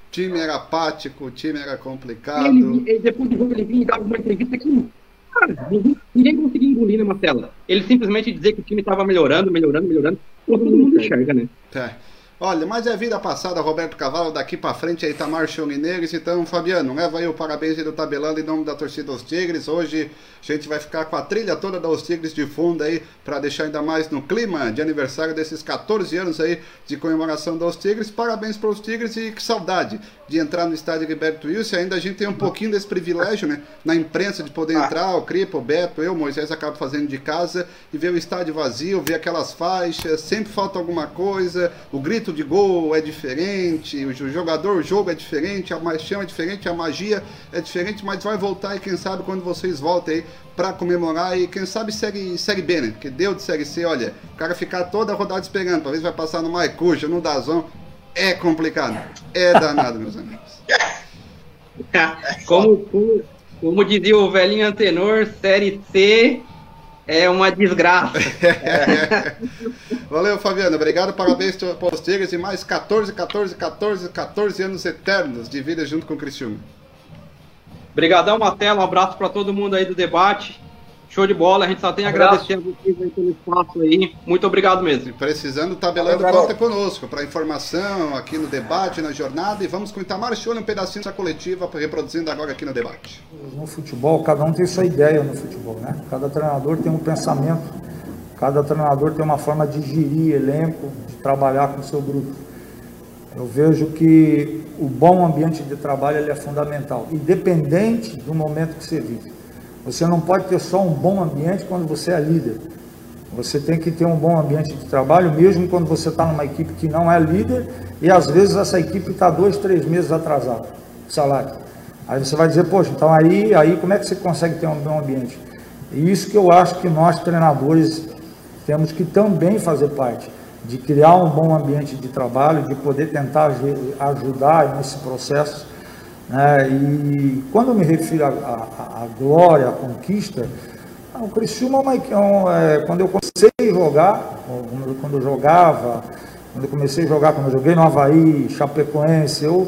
Speaker 1: O time era apático, o time era complicado.
Speaker 7: Ele, ele- depois do jogo, ele vinha e dava uma entrevista que. Cara, ninguém, ninguém conseguia engolir na Marcela. Ele simplesmente dizia que o time estava melhorando, melhorando, melhorando. Pô, todo mundo enxerga, né?
Speaker 1: É. Olha, mas é vida passada, Roberto Cavalo, daqui pra frente aí Itamar Mineiros. Então, Fabiano, leva aí o parabéns aí do Tabelando em nome da torcida dos Tigres. Hoje a gente vai ficar com a trilha toda dos Tigres de fundo aí, pra deixar ainda mais no clima de aniversário desses 14 anos aí de comemoração dos Tigres. Parabéns pros Tigres e que saudade de entrar no estádio Gilberto Wilson. Ainda a gente tem um pouquinho desse privilégio, né? Na imprensa de poder entrar, o Cripa, o Beto, eu, Moisés, acabo fazendo de casa e ver o estádio vazio, ver aquelas faixas, sempre falta alguma coisa, o grito de gol é diferente, o jogador, o jogo é diferente, a paixão é diferente, a magia é diferente, mas vai voltar e quem sabe quando vocês voltem aí para comemorar e quem sabe série, série B, né? Porque deu de série C, olha, o cara ficar toda a rodada esperando, talvez vai passar no Maicuja, no Dazon, é complicado, é danado, meus amigos.
Speaker 7: como, como, como dizia o velhinho antenor, série C é uma desgraça.
Speaker 1: Valeu, Fabiano. Obrigado, parabéns pelos Tigres e mais 14, 14, 14, 14 anos eternos de vida junto com o Cristiano.
Speaker 7: Obrigadão, Matela. Um abraço para todo mundo aí do debate. Show de bola, a gente só tem a agradecer a vocês aí pelo espaço aí. Muito obrigado mesmo. E
Speaker 1: precisando, tabelando, conta conosco para informação aqui no debate, na jornada. E vamos com o Itamar Show um pedacinho da coletiva, reproduzindo agora aqui no debate.
Speaker 8: No futebol, cada um tem sua ideia no futebol, né? Cada treinador tem um pensamento, cada treinador tem uma forma de gerir elenco, de trabalhar com o seu grupo. Eu vejo que o bom ambiente de trabalho ele é fundamental, independente do momento que você vive. Você não pode ter só um bom ambiente quando você é líder. Você tem que ter um bom ambiente de trabalho, mesmo quando você está numa equipe que não é líder, e às vezes essa equipe está dois, três meses atrasada, salário. Aí você vai dizer, poxa, então aí, aí como é que você consegue ter um bom ambiente? E isso que eu acho que nós treinadores temos que também fazer parte, de criar um bom ambiente de trabalho, de poder tentar ajudar nesse processo né? E quando eu me refiro à glória, à conquista, o Criciúma, é, é, quando eu comecei a jogar, quando eu jogava, quando eu comecei a jogar, quando eu joguei no Havaí, Chapecoense, eu,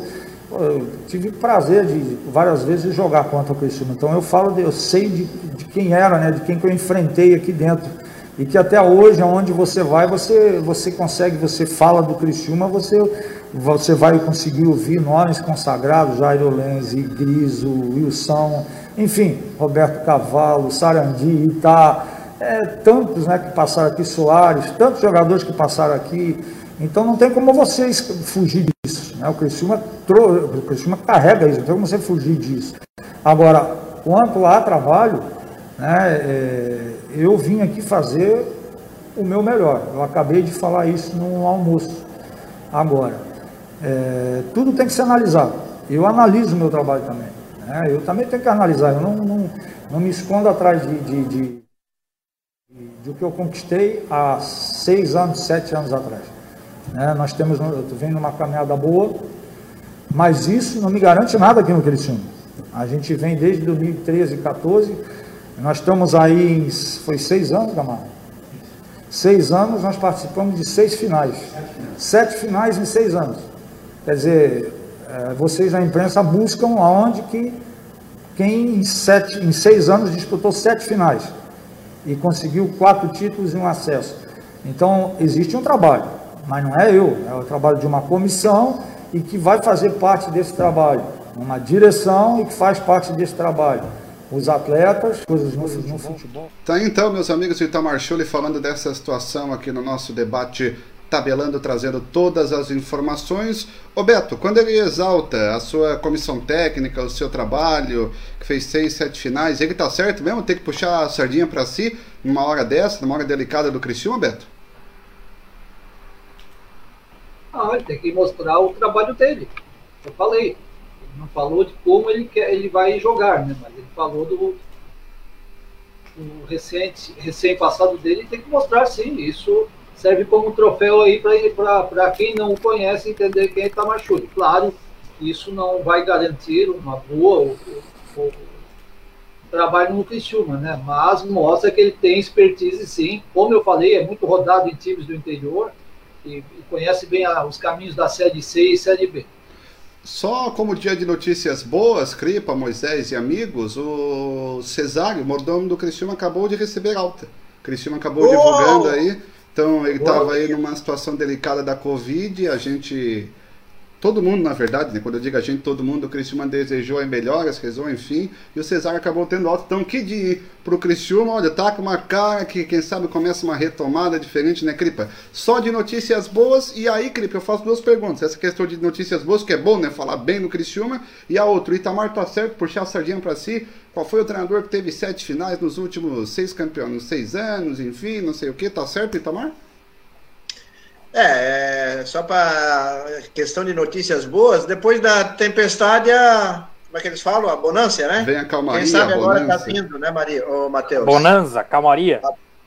Speaker 8: eu tive prazer de várias vezes jogar contra o Criciúma. Então eu falo, de, eu sei de, de quem era, né, de quem que eu enfrentei aqui dentro. E que até hoje, aonde você vai, você, você consegue, você fala do Criciúma, você você vai conseguir ouvir nomes consagrados, Jairo Lenz, Griso, Wilson, enfim, Roberto Cavalo, Sarandi, Itá, é, tantos né, que passaram aqui, Soares, tantos jogadores que passaram aqui. Então não tem como você fugir disso. Né? O, Criciúma, o Criciúma carrega isso, não tem como você fugir disso. Agora, quanto a trabalho, né, é, eu vim aqui fazer o meu melhor. Eu acabei de falar isso no almoço agora. É, tudo tem que ser analisado. Eu analiso o meu trabalho também. Né? Eu também tenho que analisar. Eu não, não, não me escondo atrás de, de, de, de, de que eu conquistei há seis anos, sete anos atrás. Né? Nós temos, eu venho numa caminhada boa, mas isso não me garante nada aqui no Criciúma. A gente vem desde 2013, 14, nós estamos aí, foi seis anos, Camargo? Seis anos, nós participamos de seis finais. Sete finais em seis anos. Quer dizer, é, vocês na imprensa buscam aonde que quem em, sete, em seis anos disputou sete finais e conseguiu quatro títulos e um acesso. Então, existe um trabalho, mas não é eu, é o trabalho de uma comissão e que vai fazer parte desse trabalho, uma direção e que faz parte desse trabalho. Os atletas, coisas no, no futebol.
Speaker 1: Tá então, meus amigos, o Itamar Schulli falando dessa situação aqui no nosso debate tabelando, trazendo todas as informações. Ô Beto, quando ele exalta a sua comissão técnica, o seu trabalho, que fez seis, sete finais, ele tá certo mesmo? Tem que puxar a sardinha para si numa hora dessa, numa hora delicada do Criciúma, Beto?
Speaker 3: Ah, ele tem que mostrar o trabalho dele. Eu falei. Ele não falou de como ele, quer, ele vai jogar, né? Mas ele falou do, do recente, recém-passado dele tem que mostrar sim. Isso serve como troféu aí para quem não conhece entender quem é Tamachuri. Claro, isso não vai garantir uma boa ou, trabalho no Criciúma, né? Mas mostra que ele tem expertise sim. Como eu falei, é muito rodado em times do interior e, e conhece bem a, os caminhos da Série C e Série B.
Speaker 1: Só como dia de notícias boas, Cripa, Moisés e amigos, o Cesário, mordomo do Criciúma, acabou de receber alta. O Criciúma acabou oh! divulgando aí então ele estava aí numa situação delicada da Covid, a gente. Todo mundo, na verdade, né? quando eu digo a gente, todo mundo, o Criciúma desejou em melhoras, rezou, enfim, e o Cesar acabou tendo alta. Então, que de pro Criciúma, olha, tá com uma cara que, quem sabe, começa uma retomada diferente, né, Cripa? Só de notícias boas, e aí, Cripa, eu faço duas perguntas. Essa questão de notícias boas, que é bom, né, falar bem no Criciúma, e a outra, o Itamar tá certo, puxar a sardinha para si, qual foi o treinador que teve sete finais nos últimos seis campeões, seis anos, enfim, não sei o que, tá certo, Itamar?
Speaker 2: É, é, só para questão de notícias boas, depois da tempestade, a, como é que eles falam? A bonança, né?
Speaker 1: Vem a calmaria,
Speaker 2: Quem sabe
Speaker 1: a
Speaker 2: agora
Speaker 1: bonança.
Speaker 2: tá vindo, né, Maria? Ô, Matheus?
Speaker 4: Bonanza, calmaria.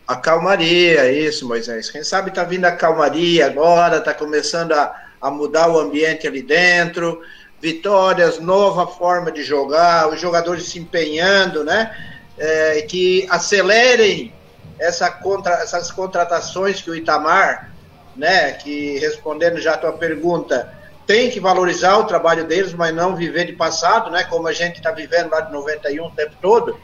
Speaker 2: A calmaria, isso, Moisés. Quem sabe tá vindo a calmaria agora, tá começando a, a mudar o ambiente ali dentro, vitórias, nova forma de jogar, os jogadores se empenhando, né? É, que acelerem essa contra, essas contratações que o Itamar, né? Que respondendo já a tua pergunta, tem que valorizar o trabalho deles, mas não viver de passado, né? Como a gente está vivendo lá de 91 o tempo todo.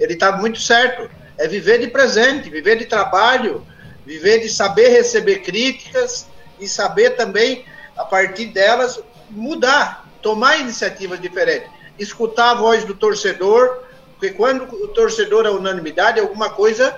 Speaker 2: Ele está muito certo. É viver de presente, viver de trabalho, viver de saber receber críticas e saber também, a partir delas, mudar, tomar iniciativas diferentes. Escutar a voz do torcedor, porque quando o torcedor é unanimidade, alguma coisa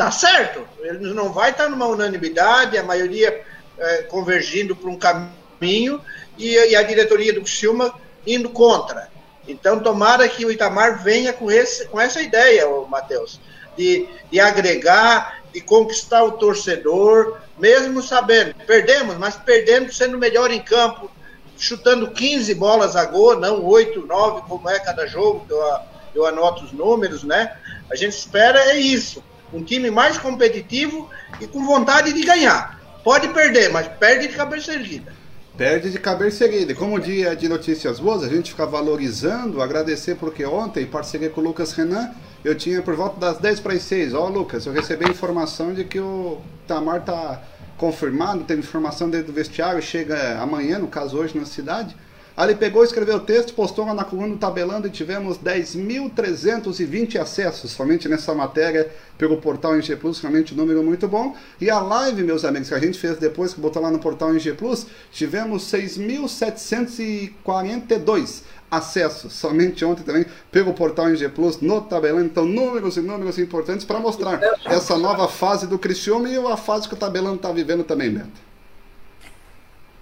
Speaker 2: tá certo. Ele não vai estar numa unanimidade, a maioria é, convergindo para um caminho e, e, a diretoria do Criciúma indo contra. Então, tomara que o Itamar venha com, esse, com essa ideia, Matheus, de, de agregar, de conquistar o torcedor, mesmo sabendo, perdemos, mas perdendo sendo melhor em campo, chutando 15 bolas a gol, não 8, 9, como é cada jogo, eu, eu anoto os números, né? A gente espera é isso, um time mais competitivo e com vontade de ganhar. Pode perder, mas perde de cabeça erguida.
Speaker 1: Perde de cabeça erguida. Como dia de notícias boas, a gente fica valorizando, agradecer porque ontem, em parceria com o Lucas Renan, eu tinha por volta das 10 para as 6. Ó, Lucas, eu recebi a informação de que o Tamar tá confirmado, teve informação dentro do vestiário, chega amanhã, no caso hoje, na cidade. Aí ele pegou, escreveu o texto, postou lá na coluna do Tabelando e tivemos 10.320 acessos somente nessa matéria pelo portal NG Plus, realmente um número muito bom. E a live, meus amigos, que a gente fez depois, que botou lá no portal NG Plus, tivemos 6.742 acessos somente ontem também pelo portal NG Plus no Tabelando. Então, números e números importantes para mostrar essa nova fase do Criciúma e a fase que o Tabelando está vivendo também, Beto.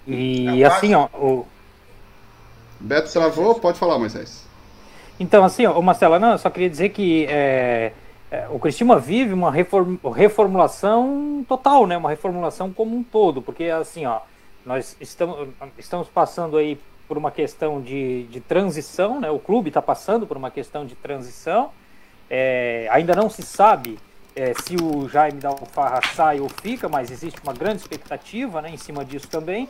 Speaker 4: E assim, ó, o,
Speaker 1: Beto travou, pode falar, Moisés.
Speaker 4: Então, assim, ó, Marcelo, não, eu só queria dizer que é, é, o Cristina vive uma reform, reformulação total, né? Uma reformulação como um todo, porque assim, ó, nós estamos, estamos passando aí por uma questão de, de transição, né? O clube está passando por uma questão de transição. É, ainda não se sabe é, se o Jaime da Alfarra sai ou fica, mas existe uma grande expectativa né, em cima disso também.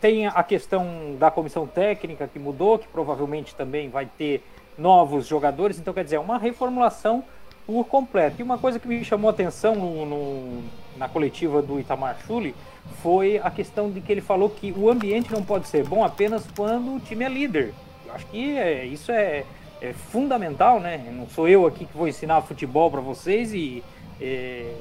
Speaker 4: Tem a questão da comissão técnica que mudou, que provavelmente também vai ter novos jogadores, então quer dizer, é uma reformulação por completo. E uma coisa que me chamou a atenção no, no, na coletiva do Itamar Chuli foi a questão de que ele falou que o ambiente não pode ser bom apenas quando o time é líder. Eu acho que é, isso é, é, fundamental, né? Não sou eu aqui que vou ensinar futebol para vocês e é,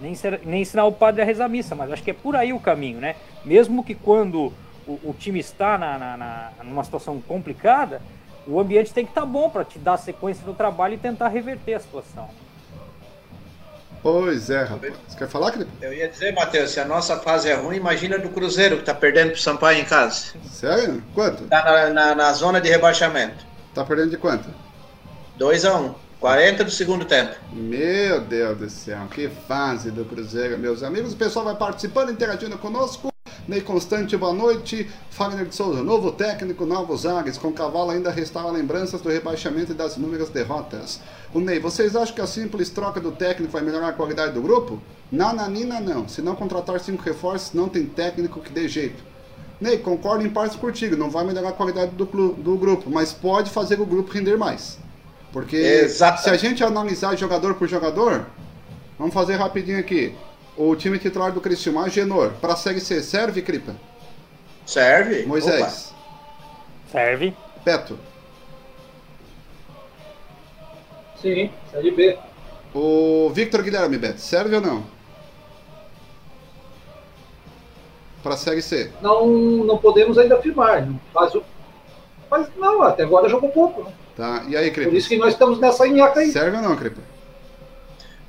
Speaker 4: nem, ser, nem ensinar o padre a rezar a missa, mas acho que é por aí o caminho, né? Mesmo que quando o, o time está na, na, na, numa situação complicada, o ambiente tem que estar bom para te dar sequência no trabalho e tentar reverter a situação.
Speaker 1: Pois é, rapaz. Você quer falar, Felipe?
Speaker 2: Eu ia dizer, Matheus, se a nossa fase é ruim, imagina do Cruzeiro, que está perdendo pro Sampaio em casa.
Speaker 1: Sério? Quanto?
Speaker 2: Está na, na, na, zona de rebaixamento.
Speaker 1: Tá perdendo de quanto?
Speaker 2: 2x1. Um. 40 do segundo tempo.
Speaker 1: Meu Deus do céu, que fase do Cruzeiro, meus amigos. O pessoal vai participando, interagindo conosco. Ney Constante, boa noite. Fagner de Souza, novo técnico, novos ares. Com cavalo ainda restava lembranças do rebaixamento e das inúmeras derrotas. O Ney, vocês acham que a simples troca do técnico vai melhorar a qualidade do grupo? Nananina não. Se não contratar cinco reforços, não tem técnico que dê jeito. Ney, concordo em partes contigo, não vai melhorar a qualidade do, do grupo, mas pode fazer o grupo render mais. Porque Exato. se a gente analisar jogador por jogador, vamos fazer rapidinho aqui. O time titular do Cristiano, Agenor, para a Série C, serve, Cripa?
Speaker 2: Serve.
Speaker 1: Moisés.
Speaker 4: Opa. Serve.
Speaker 1: Beto.
Speaker 3: Sim, Série B.
Speaker 1: O Victor Guilherme, Beto, serve ou não? Para a Série C.
Speaker 3: Não, não podemos ainda afirmar. Mas, mas não, até agora jogou pouco, né?
Speaker 1: Tá, e aí, Cripa?
Speaker 3: Por isso que nós estamos nessa nhaca aí.
Speaker 1: Serve ou não, Cripa?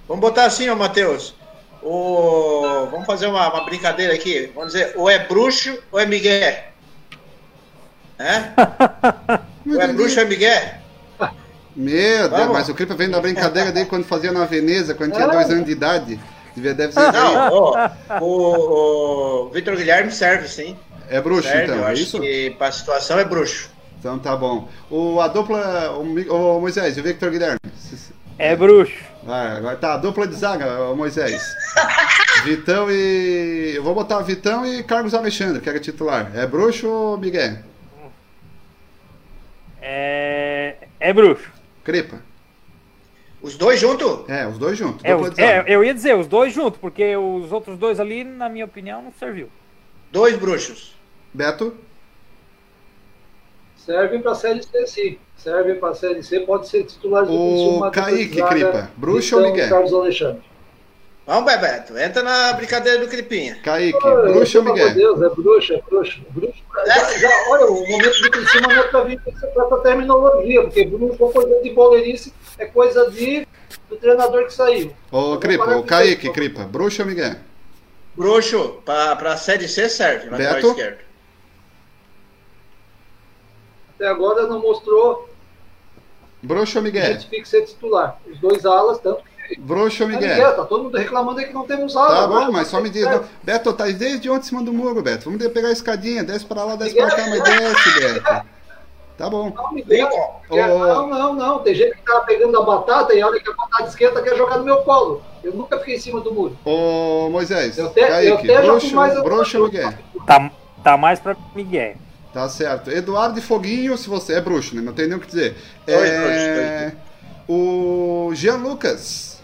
Speaker 2: Vamos botar assim, ó, Matheus. O... Vamos fazer uma, uma, brincadeira aqui. Vamos dizer, ou é bruxo ou é Miguel. É? ou é bruxo ou é Miguel?
Speaker 1: Meu Deus, mas o Cripa vem da brincadeira dele quando fazia na Veneza, quando tinha dois anos de idade. Devia, deve ser.
Speaker 2: Não, ó, o, o Vitor Guilherme serve, sim.
Speaker 1: É bruxo,
Speaker 2: Serve, eu
Speaker 1: então, é
Speaker 2: acho
Speaker 1: isso?
Speaker 2: que pra situação é bruxo.
Speaker 1: Então tá bom. O, a dupla. O, o Moisés e o Victor Guilherme.
Speaker 4: É bruxo.
Speaker 1: Vai, agora tá, a dupla de zaga, o Moisés. Vitão e. Eu vou botar Vitão e Carlos Alexandre, que era titular. É bruxo ou Miguel?
Speaker 4: É, é bruxo.
Speaker 1: Cripa.
Speaker 2: Os dois juntos?
Speaker 1: É, os dois juntos.
Speaker 4: É, é, eu ia dizer, os dois juntos, porque os outros dois ali, na minha opinião, não serviu.
Speaker 2: Dois bruxos.
Speaker 1: Beto?
Speaker 3: Servem para a Série C, sim. Servem para a Série C, pode ser titular do
Speaker 1: O Kaique,
Speaker 3: zaga,
Speaker 1: Cripa, bruxo ou
Speaker 3: Vitão e
Speaker 1: Miguel?
Speaker 3: Carlos Alexandre.
Speaker 2: Vamos, Bebeto. Entra na brincadeira do Cripinha.
Speaker 1: Kaique,
Speaker 3: Ah,
Speaker 1: bruxo ou
Speaker 3: pelo amor
Speaker 1: Miguel?
Speaker 3: de Deus, é bruxo, é bruxo. bruxo já, já- olha, o momento do Criciúma não é para vir com essa terminologia, porque bruxo é coisa de boleirice, é coisa de, do treinador que saiu.
Speaker 1: Ô, Cripa,
Speaker 3: parar
Speaker 1: o Kaique. Cripa, bruxo ou Miguel?
Speaker 2: Bruxo, pra, pra Série C serve, lateral
Speaker 1: Beto?
Speaker 2: esquerdo.
Speaker 3: Até agora não mostrou
Speaker 1: Bruxo ou Miguel?
Speaker 3: justifique ser titular. Os dois alas, tanto que.
Speaker 1: Bruxo ou
Speaker 3: É
Speaker 1: Miguel?
Speaker 3: Tá todo mundo reclamando aí que não temos ala.
Speaker 1: Tá
Speaker 3: Agora
Speaker 1: bom, mas só me diz.
Speaker 3: é,
Speaker 1: Não. Beto, tá desde ontem em cima do muro, Beto. Vamos pegar a escadinha, desce pra lá, desce
Speaker 3: Miguel,
Speaker 1: pra cá, mas desce, Beto. Tá bom.
Speaker 3: Não, Miguel,
Speaker 2: Lincoln.
Speaker 3: Miguel,
Speaker 1: Ô.
Speaker 3: não, não, não. Tem gente que tá pegando a batata e a hora que a batata esquenta quer jogar no meu colo. Eu nunca fiquei em cima do muro.
Speaker 1: Ô, Moisés,
Speaker 3: Eu até- eu
Speaker 1: Kaique,
Speaker 3: até jogo
Speaker 1: bruxo,
Speaker 3: mais-
Speaker 1: bruxo ou Miguel?
Speaker 4: Tá, tá mais pra Miguel.
Speaker 1: Tá certo. Eduardo de Foguinho, se você é bruxo, né? Não tem nem o que dizer.
Speaker 2: Dois
Speaker 1: É... O Jean Lucas.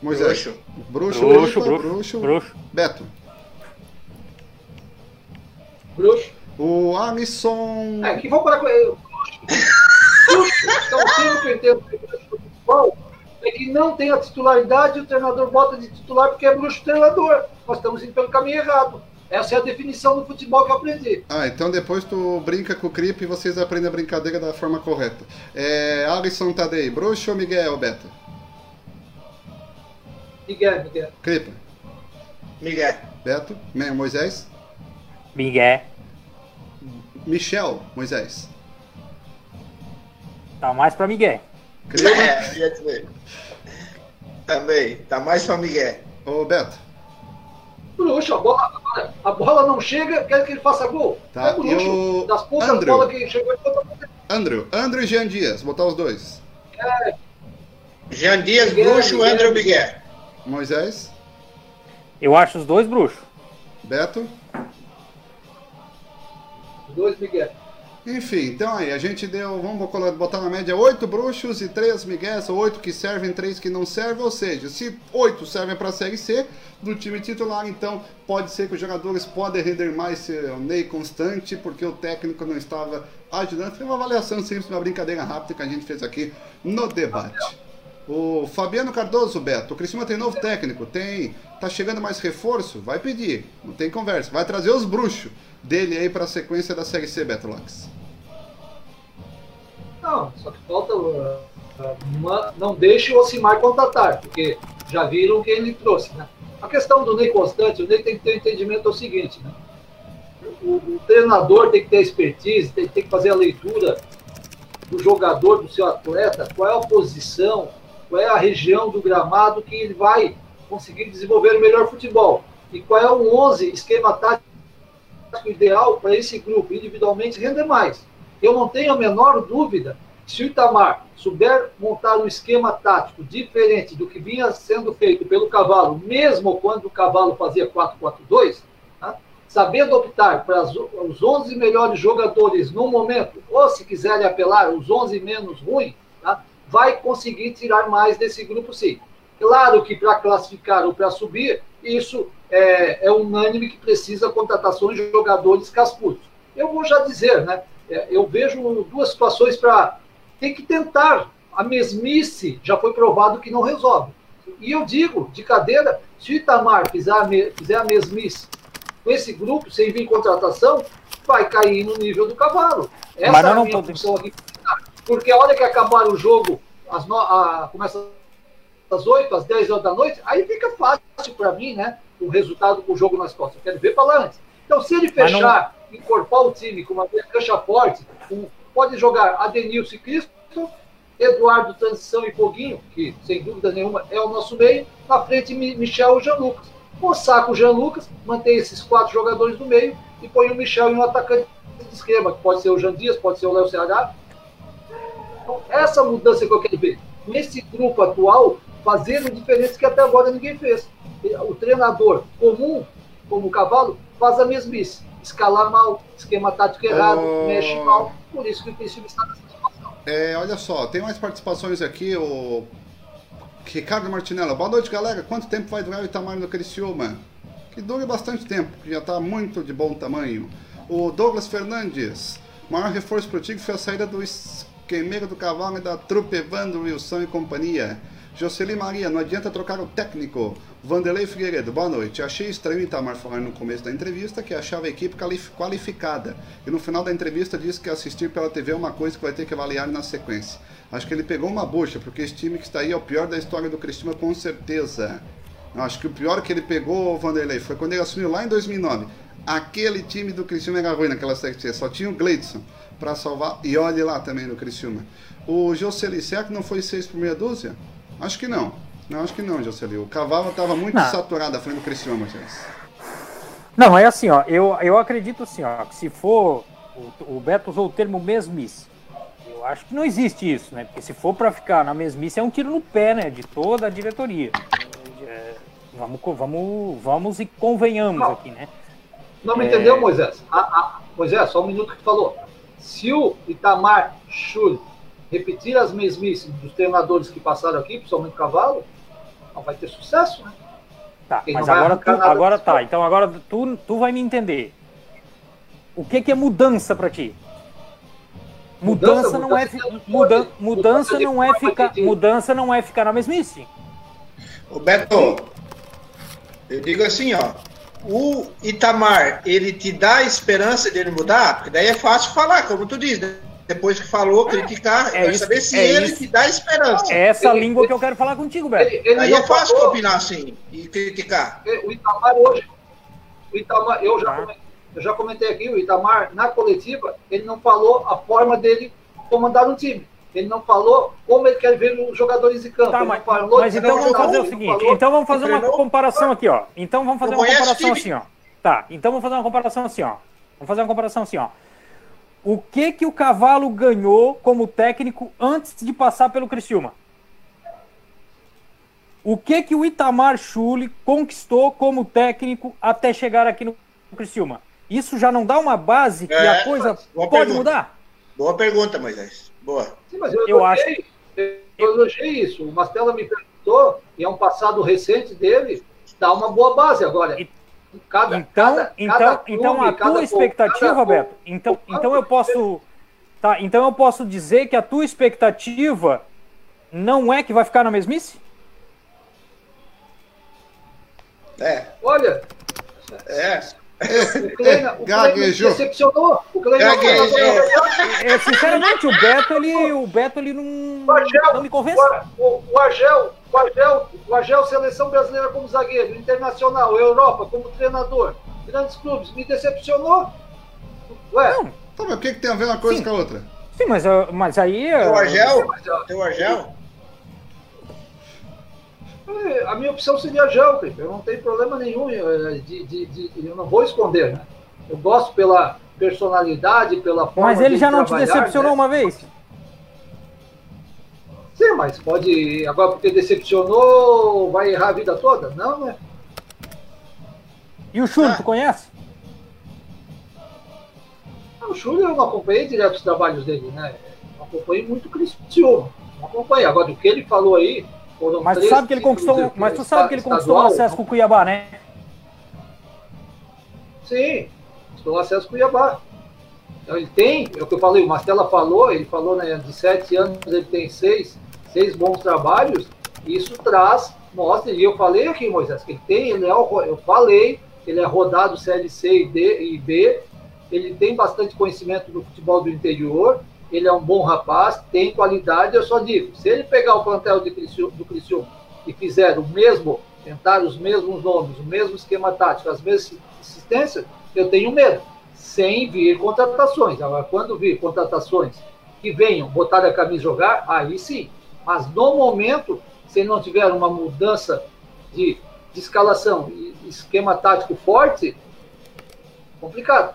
Speaker 1: Moisés.
Speaker 2: Bruxo.
Speaker 1: Bruxo,
Speaker 4: Bruxo,
Speaker 1: bruxo,
Speaker 4: bruxo,
Speaker 1: bruxo.
Speaker 4: bruxo.
Speaker 1: Beto.
Speaker 3: Bruxo.
Speaker 1: O Alisson.
Speaker 3: É, que vamos parar com ele. Bruxo. Então, o que eu entendo do futebol é que não tem a titularidade e o treinador bota de titular porque é bruxo treinador. Nós estamos indo pelo caminho errado. Essa é a definição do futebol que eu aprendi.
Speaker 1: Ah, então depois tu brinca com o Crip e vocês aprendem a brincadeira da forma correta. É, Alisson Tadei, bruxo ou Miguel Beto?
Speaker 3: Miguel, Miguel.
Speaker 1: Cripa.
Speaker 2: Miguel.
Speaker 1: Beto. Me- Moisés.
Speaker 4: Miguel.
Speaker 1: Michel. Moisés.
Speaker 4: Tá mais pra Miguel.
Speaker 1: Cripa.
Speaker 2: É, ia dizer. Também. Tá mais pra Miguel.
Speaker 1: Ô, Beto.
Speaker 3: Bruxo, a bola, a bola não chega, quer que ele faça gol.
Speaker 1: Tá,
Speaker 3: É bruxo.
Speaker 1: e o
Speaker 3: Das poucas
Speaker 1: Andrew?
Speaker 3: bolas que chegou em todo mundo.
Speaker 1: Andrew. Andrew e Jean Dias. Botar os dois.
Speaker 2: Jean Dias,
Speaker 3: Miguel,
Speaker 2: bruxo,
Speaker 3: Miguel,
Speaker 2: André
Speaker 3: Miguel.
Speaker 2: Miguel.
Speaker 1: Moisés.
Speaker 4: Eu acho os dois bruxos.
Speaker 1: Beto.
Speaker 3: Os dois Miguel.
Speaker 1: Enfim, então aí, a gente deu, vamos botar na média oito bruxos e três miguéis, ou oito que servem, três que não servem, ou seja, se oito servem para a Série C do time titular, então pode ser que os jogadores podem render mais se o Ney constante, porque o técnico não estava ajudando. Foi uma avaliação simples, uma brincadeira rápida que a gente fez aqui no debate. O Fabiano Cardoso, Beto, o Criciúma tem novo técnico, tem, tá chegando mais reforço, vai pedir, não tem conversa, vai trazer os bruxos dele aí para a sequência da Série C, Beto.
Speaker 3: Não, só que falta. uh, uma- não deixe o Osimar contratar, porque já viram quem ele trouxe, né? A questão do Ney Constante, o Ney tem que ter um entendimento é o seguinte, né? O, o treinador tem que ter expertise, tem, tem que fazer a leitura do jogador, do seu atleta, qual é a posição, qual é a região do gramado que ele vai conseguir desenvolver o melhor futebol. E qual é o 11 esquema tático ideal para esse grupo, individualmente, render mais. Eu não tenho a menor dúvida que se o Itamar souber montar um esquema tático diferente do que vinha sendo feito pelo Cavalo, mesmo quando o Cavalo fazia 4-4-2, tá? sabendo optar para os 11 melhores jogadores no momento, ou se quiserem apelar, os 11 menos ruins, tá? vai conseguir tirar mais desse grupo sim. Claro que para classificar ou para subir, isso é, é unânime que precisa contratações de jogadores cascudos. Eu vou já dizer, né? É, Eu vejo duas situações para. Tem que tentar. A mesmice já foi provado que não resolve. E eu digo, de cadeira, se o Itamar fizer a, me- fizer a mesmice com esse grupo, sem vir contratação, vai cair no nível do cavalo. Essa
Speaker 4: Mas
Speaker 3: é
Speaker 4: nós
Speaker 3: a
Speaker 4: não
Speaker 3: minha
Speaker 4: podemos-
Speaker 3: função aqui. Porque a hora que acabar o jogo, às no, a, começa às 8, às 10 horas da noite, aí fica fácil para mim, né? O resultado com o jogo nas costas. Eu quero ver para lá antes. Então, se ele
Speaker 4: não-
Speaker 3: fechar, encorpar o time com uma cancha forte, com- pode jogar Adenilson e Cristo, Eduardo, Transição e Foguinho, que sem dúvida nenhuma é o nosso meio. Na frente, Michel e Jean Lucas. Ou saca o Jean Lucas, mantém esses quatro jogadores do meio e põe o Michel em um atacante de esquema, que pode ser o Jean Dias, pode ser o Léo Ceará. Então, essa mudança que eu quero ver, nesse grupo atual, fazendo diferença que até agora ninguém fez. O treinador comum, como o Cavalo, faz a mesmice. Escalar mal, esquema tático errado, oh... mexe mal. Por isso que o Criciúma está nessa situação.
Speaker 1: É, olha só, tem mais participações aqui. O Ricardo Martinello. Boa noite, galera. Quanto tempo vai durar o Itamar no Criciúma? Que dure bastante tempo, que já está muito de bom tamanho. O Douglas Fernandes. Maior reforço para o Tigre foi a saída do esquemeiro do cavalo e da trupe Evandro Wilson e companhia. Jocely Maria, não adianta trocar o técnico. Vanderlei Figueiredo, boa noite. Achei estranho Itamar falar no começo da entrevista que achava a equipe qualificada. E no final da entrevista disse que assistir pela TV é uma coisa que vai ter que avaliar na sequência. Acho que ele pegou uma bucha, porque esse time que está aí é o pior da história do Cristina, com certeza. Acho que o pior que ele pegou, Vanderlei, foi quando ele assumiu lá em 2009. Aquele time do Criciúma era ruim naquela série C, só tinha o Gleidson para salvar. E olhe lá também no Criciúma. O Jocely, será que não foi seis por meia dúzia? Acho que não. Não, acho que não, Jocely. O cavalo estava muito não. saturado à frente do Criciúma, Martins.
Speaker 4: Não, é assim, ó. Eu, eu acredito assim, ó, que se for. O, o Beto usou o termo mesmice. Eu acho que não existe isso, né? Porque se for para ficar na mesmice, é um tiro no pé, né? De toda a diretoria. É, vamos, vamos, vamos e convenhamos não. aqui, né?
Speaker 3: Não me é... entendeu, Moisés? Ah, ah, Moisés, só um minuto que tu falou. Se o Itamar Schultz repetir as mesmices dos treinadores que passaram aqui, principalmente o Cavalo, não vai ter sucesso, né?
Speaker 4: Tá, mas agora, tu, agora tá. Então agora tu, tu vai me entender. O que, que é mudança para ti? Mudança, mudança, não é muda, mudança não é ficar mudança não é ficar na mesmice.
Speaker 2: O Beto, eu digo assim, ó, o Itamar, ele te dá a esperança dele mudar, porque daí é fácil falar, como tu diz, né? Depois que falou, criticar, é, isso, saber se é ele isso. te dá esperança.
Speaker 4: É essa ele, língua ele, que eu quero falar contigo, Beto.
Speaker 2: Ele, ele Aí é fácil falou, opinar assim e criticar.
Speaker 3: O Itamar hoje, o Itamar, eu já, comentei, eu já comentei aqui, o Itamar, na coletiva, ele não falou a forma dele comandar um time. Ele não falou como ele quer ver os jogadores em campo.
Speaker 4: Tá, mas, falou, mas então vamos fazer o seguinte, falou, então vamos fazer uma comparação aqui, ó. Então vamos fazer uma comparação assim, ó. Tá, então vamos fazer uma comparação assim, ó. Vamos fazer uma comparação assim, ó o que que o Cavalo ganhou como técnico antes de passar pelo Criciúma? O que que o Itamar Chuli conquistou como técnico até chegar aqui no Criciúma? Isso já não dá uma base que é, a coisa pode pergunta. mudar?
Speaker 2: Boa pergunta, Moisés. Boa.
Speaker 3: Sim, mas eu, eu acho. Eu elogiei isso. O Mastella me perguntou, e é um passado recente dele, dá uma boa base agora.
Speaker 4: E Cada, então, cada, então, cada clube, então a tua expectativa, Roberto, então, então eu posso, tá? Então eu posso dizer que a tua expectativa não é que vai ficar na mesmice?
Speaker 2: É.
Speaker 3: Olha.
Speaker 2: É.
Speaker 3: O Kleina, o Gaguejou. decepcionou. O
Speaker 4: Kleina é, sinceramente, o Beto, ele, o Beto, ele não,
Speaker 3: Argel,
Speaker 4: não me convence.
Speaker 3: O, o, Argel, o, Argel, o Argel, seleção brasileira como zagueiro, internacional, Europa como treinador, grandes clubes, me decepcionou.
Speaker 1: Ué? Não. Tá, mas o que, que tem a ver uma coisa Sim. com a outra?
Speaker 4: Sim, mas, mas aí.
Speaker 2: O Argel? Tem o Argel?
Speaker 3: a minha opção seria Jalcre. Eu não tenho problema nenhum eh, de, de, de, eu não vou esconder, né? Eu gosto pela personalidade, pela forma
Speaker 4: Mas ele já não te decepcionou né? uma vez?
Speaker 3: Sim, mas pode. Agora porque decepcionou, vai errar a vida toda? Não, né?
Speaker 4: E o Chulho, ah. tu conhece?
Speaker 3: O Chulho eu não acompanhei direto os trabalhos dele, né? Eu acompanhei muito o Cristiano. Não acompanhei. Agora, o que ele falou aí,
Speaker 4: foram mas tu sabe que ele conquistou, mas tu sabe que ele conquistou o acesso com o Cuiabá, né?
Speaker 3: Sim, conquistou o acesso com o Cuiabá. Então ele tem, é o que eu falei, o Mastella falou, ele falou, né, de sete anos ele tem seis, seis bons trabalhos, isso traz, mostra, e eu falei aqui, Moisés, que ele tem, ele é, eu falei, ele é rodado CLC e, D, e B, ele tem bastante conhecimento do futebol do interior, ele é um bom rapaz, tem qualidade, eu só digo, se ele pegar o plantel do Criciúma e fizer o mesmo, tentar os mesmos nomes, o mesmo esquema tático, as mesmas assistências, eu tenho medo, sem vir contratações. Agora, quando vir contratações que venham botar a camisa jogar, aí sim. Mas no momento, se não tiver uma mudança de, de escalação e esquema tático forte, complicado.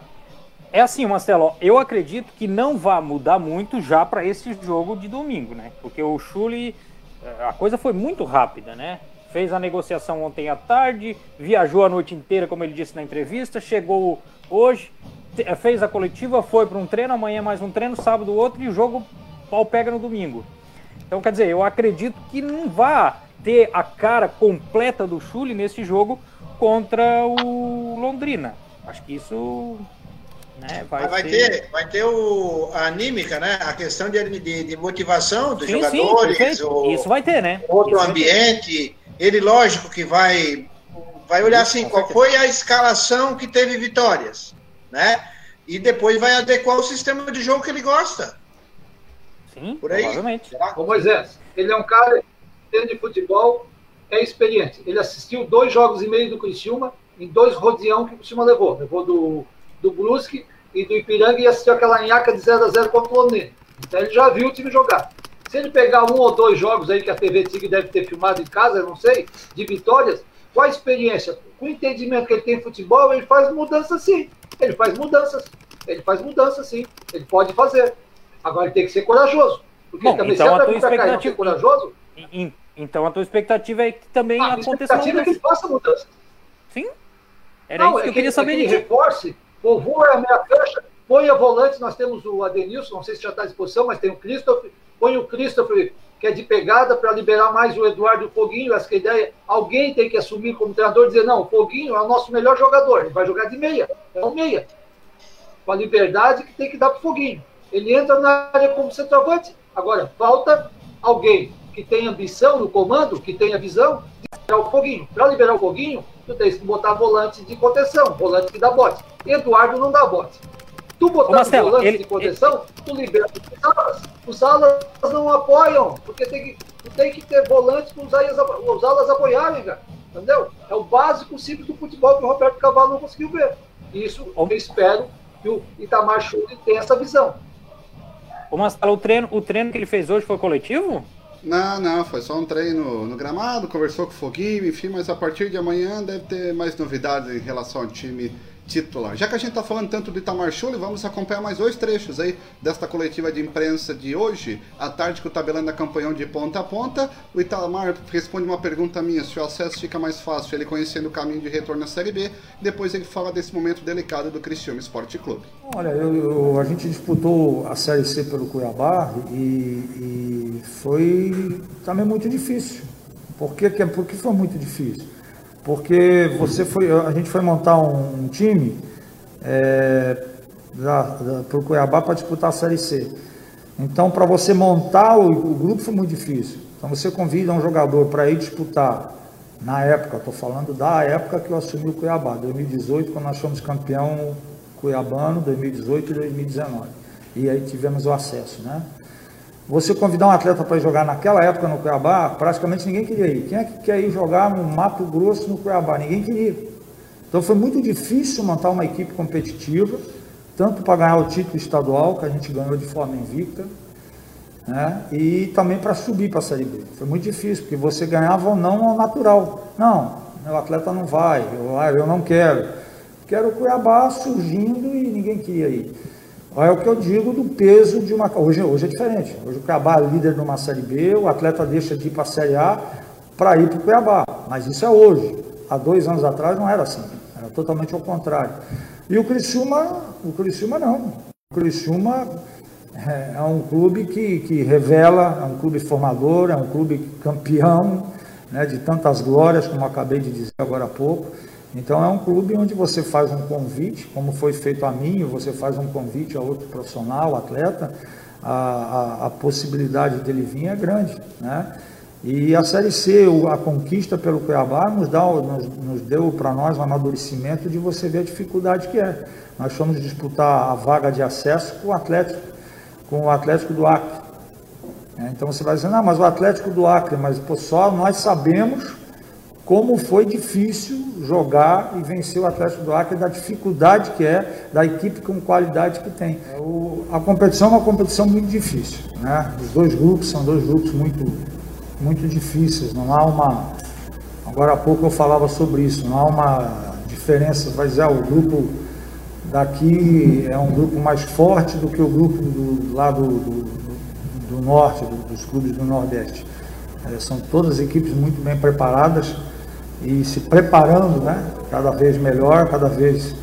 Speaker 4: É assim, Marcelo, eu acredito que não vai mudar muito já para esse jogo de domingo, né? Porque o Chuli, eh, a coisa foi muito rápida, né? Fez a negociação ontem à tarde, viajou a noite inteira, como ele disse na entrevista, chegou hoje, eh, fez a coletiva, foi para um treino, amanhã mais um treino, sábado outro e o jogo pau pega no domingo. Então, quer dizer, eu acredito que não vá ter a cara completa do Chuli nesse jogo contra o Londrina. Acho que isso
Speaker 2: né, vai, vai ter... ter... vai ter o, a anímica, né? A questão de, de, de motivação dos sim, jogadores.
Speaker 4: Sim, o, isso vai ter, né?
Speaker 2: Outro isso ambiente. Ele, lógico, que vai, vai olhar assim, qual foi a escalação que teve vitórias, né? E depois vai adequar o sistema de jogo que ele gosta.
Speaker 4: Sim, Por aí. provavelmente.
Speaker 3: Ô Moisés, ele é um cara que entende de futebol, é experiente. Ele assistiu dois jogos e meio do Criciúma, em dois rodeão que o Criciúma levou. Levou do, do Brusque e do Ipiranga e assistiu aquela nhaca de 0 a 0 contra o Londrina. Então ele já viu o time jogar. Se ele pegar um ou dois jogos aí que a TV Tigre deve ter filmado em casa, eu não sei, de vitórias, com a experiência, com o entendimento que ele tem em futebol, ele faz mudanças sim. Ele faz mudanças. Ele faz mudanças sim. Ele pode fazer. Agora ele tem que ser corajoso. Porque
Speaker 4: Bom, também então se a tua expectativa... corajoso. Então a tua expectativa é que também ah, aconteça. A expectativa
Speaker 3: é que ele faça mudanças.
Speaker 4: Sim. Era não, isso que é eu queria saber
Speaker 3: é que de reforce, povoa a meia cancha, põe a volante, nós temos o Adenilson, não sei se já está à disposição, mas tem o Christopher, põe o Christopher, que é de pegada, para liberar mais o Eduardo Foguinho, essa que a ideia, alguém tem que assumir como treinador e dizer, não, o Foguinho é o nosso melhor jogador, ele vai jogar de meia, é um meia. Com a liberdade que tem que dar para o Foguinho. Ele entra na área como centroavante, agora falta alguém que tenha ambição no comando, que tenha visão, de liberar o Foguinho. Para liberar o Foguinho, tu tens que botar volante de contenção, volante que dá bote. Eduardo não dá bote. Tu botar Marcelo, volante ele, de contenção, ele... tu libera os alas. Os alas não apoiam, porque tem que, tu tem que ter volante para os alas, os alas apoiarem, cara. Entendeu? É o básico simples do futebol que o Roberto Cavalo não conseguiu ver. Isso eu espero que o Itamar Schultz tenha essa visão.
Speaker 4: Ô Marcelo, o treino, o treino que ele fez hoje foi coletivo?
Speaker 1: Não, não, foi só um treino no gramado, conversou com o Foguinho, enfim, mas a partir de amanhã deve ter mais novidades em relação ao time Já que a gente está falando tanto do Itamar Schulli, vamos acompanhar mais dois trechos aí desta coletiva de imprensa de hoje, à tarde que o tabelando acompanhou de ponta a ponta. O Itamar responde uma pergunta minha, se o acesso fica mais fácil, ele conhecendo o caminho de retorno à Série B, depois ele fala desse momento delicado do Cristiano Esporte Clube.
Speaker 8: Olha, eu, eu, a gente disputou a Série C pelo Cuiabá e, e foi também muito difícil. Por que, por que foi muito difícil? Porque você foi, a gente foi montar um, um time é, para o Cuiabá para disputar a Série C. Então, para você montar o, o, grupo foi muito difícil. Então, você convida um jogador para ir disputar, na época, estou falando da época que eu assumi o Cuiabá, 2018, quando nós fomos campeão cuiabano, 2018 e 2019. E aí tivemos o acesso, né? Você convidar um atleta para jogar naquela época no Cuiabá, praticamente ninguém queria ir. Quem é que quer ir jogar no Mato Grosso no Cuiabá? Ninguém queria. Então foi muito difícil montar uma equipe competitiva, tanto para ganhar o título estadual, que a gente ganhou de forma invicta, né? e também para subir para a Série B. Foi muito difícil, porque você ganhava ou não ao natural. Não, o atleta não vai, eu, ah, eu não quero. Quero o Cuiabá surgindo e ninguém queria ir. É o que eu digo do peso de uma. Hoje, hoje é diferente. Hoje o Cuiabá é líder numa Série B, o atleta deixa de ir para a Série A para ir para o Cuiabá. Mas isso é hoje. Há dois anos atrás não era assim. Era totalmente ao contrário. E o Criciúma, o Criciúma não. O Criciúma é, é um clube que, que revela, é um clube formador, é um clube campeão né, de tantas glórias, como acabei de dizer agora há pouco. Então é um clube onde você faz um convite, como foi feito a mim, você faz um convite a outro profissional, atleta, a, a, a possibilidade dele vir é grande. Né? E a Série C, a conquista pelo Cuiabá, nos, dá, nos, nos deu para nós um amadurecimento de você ver a dificuldade que é. Nós fomos disputar a vaga de acesso com o Atlético, com o Atlético do Acre. Então você vai dizer, não, mas o Atlético do Acre, mas pô, só nós sabemos como foi difícil jogar e vencer o Atlético do Acre, da dificuldade que é, da equipe com qualidade que tem. O, a competição é uma competição muito difícil. Né? Os dois grupos são dois grupos muito, muito difíceis. Não há uma. Agora há pouco eu falava sobre isso, não há uma diferença. Vai dizer, ah, o grupo daqui é um grupo mais forte do que o grupo do, lá do, do, do norte, do, dos clubes do Nordeste. É, são todas equipes muito bem preparadas e se preparando, né? Cada vez melhor, cada vez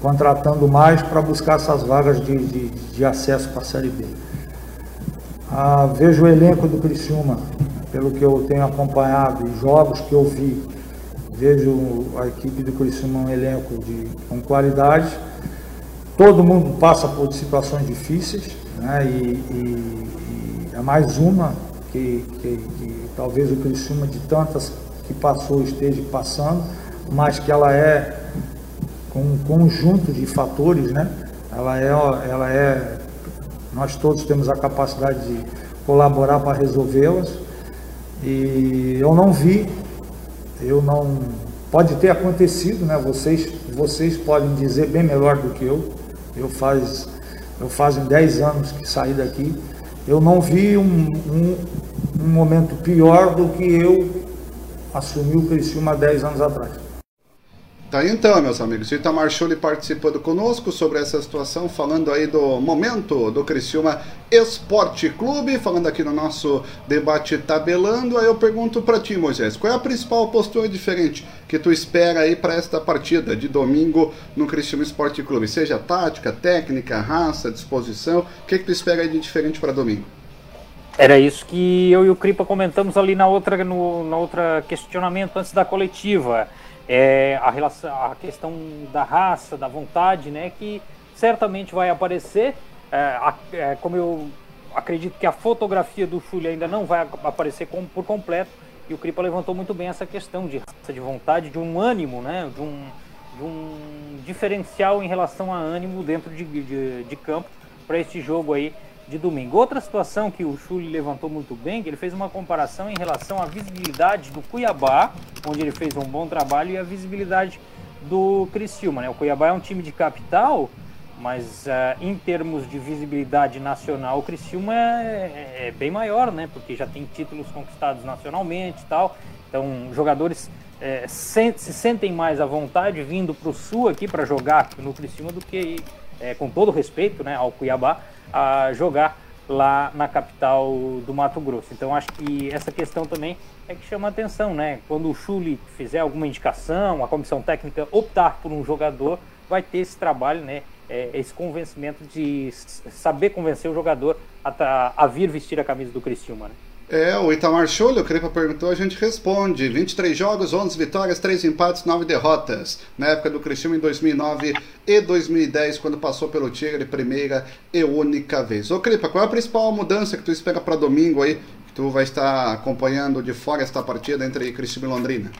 Speaker 8: contratando mais para buscar essas vagas de, de, de acesso para a Série B. Ah, vejo o elenco do Criciúma, pelo que eu tenho acompanhado e jogos que eu vi, vejo a equipe do Criciúma um elenco de, com qualidade. Todo mundo passa por situações difíceis, né? e, e, e é mais uma que, que, que talvez o Criciúma de tantas que passou esteja passando, mas que ela é um conjunto de fatores, né? Ela é, ela é, nós todos temos a capacidade de colaborar para resolvê-las. E eu não vi, eu não, pode ter acontecido, né? Vocês, vocês podem dizer bem melhor do que eu. Eu faz, eu fazem 10 anos que saí daqui. Eu não vi um, um, um momento pior do que eu assumiu o Criciúma há 10 anos atrás.
Speaker 1: Tá então, meus amigos. O Itamar Schulli participando conosco sobre essa situação, falando aí do momento do Criciúma Esporte Clube, falando aqui no nosso debate tabelando. Aí eu pergunto para ti, Moisés, qual é a principal postura diferente que tu espera aí para esta partida de domingo no Criciúma Esporte Clube? Seja tática, técnica, raça, disposição, o que, que tu espera aí de diferente para domingo?
Speaker 4: Era isso que eu e o Cripa comentamos ali na outra, no, na outra questionamento antes da coletiva. É, a, relação, a questão da raça, da vontade, né, que certamente vai aparecer. É, a, é, como eu acredito que a fotografia do Chuli ainda não vai aparecer com, por completo, e o Cripa levantou muito bem essa questão de raça, de vontade, de um ânimo, né, de um, de um diferencial em relação a ânimo dentro de, de, de campo para este jogo aí de domingo. Outra situação que o Chuli levantou muito bem, que ele fez uma comparação em relação à visibilidade do Cuiabá, onde ele fez um bom trabalho, e a visibilidade do Criciúma. Né? O Cuiabá é um time de capital, mas uh, em termos de visibilidade nacional, o Criciúma é, é, é, bem maior, né? Porque já tem títulos conquistados nacionalmente e tal. Então, jogadores é, se, se sentem mais à vontade vindo para o Sul aqui para jogar no Criciúma do que, é, com todo respeito né, ao Cuiabá, a jogar lá na capital do Mato Grosso. Então acho que essa questão também é que chama atenção, né? Quando o Chuli fizer alguma indicação, a comissão técnica optar por um jogador, vai ter esse trabalho, né? É, esse convencimento de saber convencer o jogador a, a vir vestir a camisa do Criciúma, né?
Speaker 1: É, o Itamar Schulho, o Crepa perguntou, a gente responde. 23 jogos, 11 vitórias, 3 empates, 9 derrotas. Na época do Cristiano em 2009 e 2010, quando passou pelo Tigre, primeira e única vez. Ô Crepa, qual é a principal mudança que tu espera para domingo aí, que tu vai estar acompanhando de fora esta partida entre Cristiano e Londrina?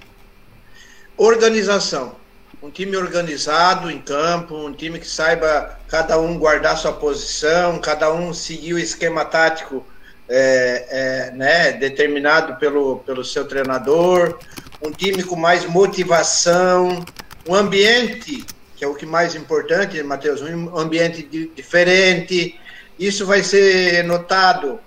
Speaker 2: Organização. Um time organizado em campo, um time que saiba cada um guardar sua posição, cada um seguir o esquema tático é, é, né, determinado pelo, pelo seu treinador, um time com mais motivação, um ambiente, que é o que mais importante, Matheus, um ambiente diferente. Isso vai ser notado,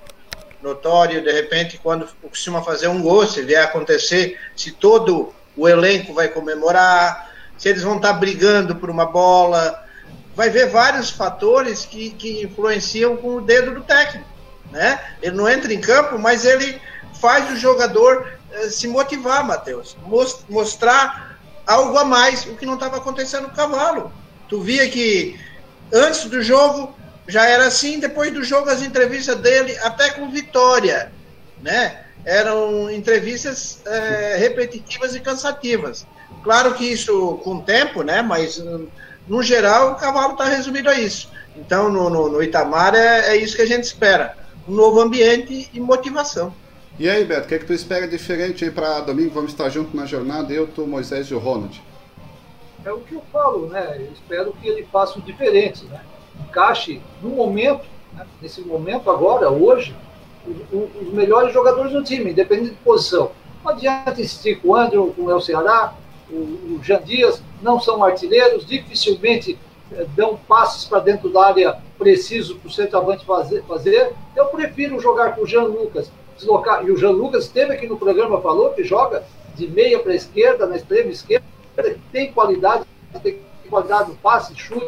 Speaker 2: notório, de repente, quando costuma fazer um gol, se vier acontecer, se todo o elenco vai comemorar, se eles vão estar brigando por uma bola. Vai ver vários fatores que, que influenciam com o dedo do técnico né? Ele não entra em campo, mas ele faz o jogador eh, se motivar, Matheus, mostrar algo a mais, o que não estava acontecendo no cavalo. Tu via que antes do jogo já era assim, depois do jogo as entrevistas dele, até com vitória, né? Eram entrevistas é, repetitivas e cansativas. Claro que isso com o tempo, né? Mas no geral o cavalo está resumido a isso. Então no, no, no Itamar é, é isso que a gente espera um novo ambiente e motivação.
Speaker 1: E aí, Beto, o que, é que tu espera diferente aí para domingo? Vamos estar junto na jornada, eu, tu, Moisés e o Ronald.
Speaker 3: É o que eu falo, né? Eu espero que ele faça o diferente, né? Encaixe no momento, né? nesse momento agora, hoje, os, os melhores jogadores do time, independente de posição. Não adianta insistir com o Andrew, com o El Ceará, o, o Jean Dias, não são artilheiros, dificilmente eh, dão passes para dentro da área preciso para o centroavante fazer, fazer. Eu prefiro jogar com o Jean Lucas, deslocar. E o Jean Lucas esteve aqui no programa, falou que joga de meia para a esquerda, na extrema esquerda, tem qualidade, tem qualidade no passe, chute,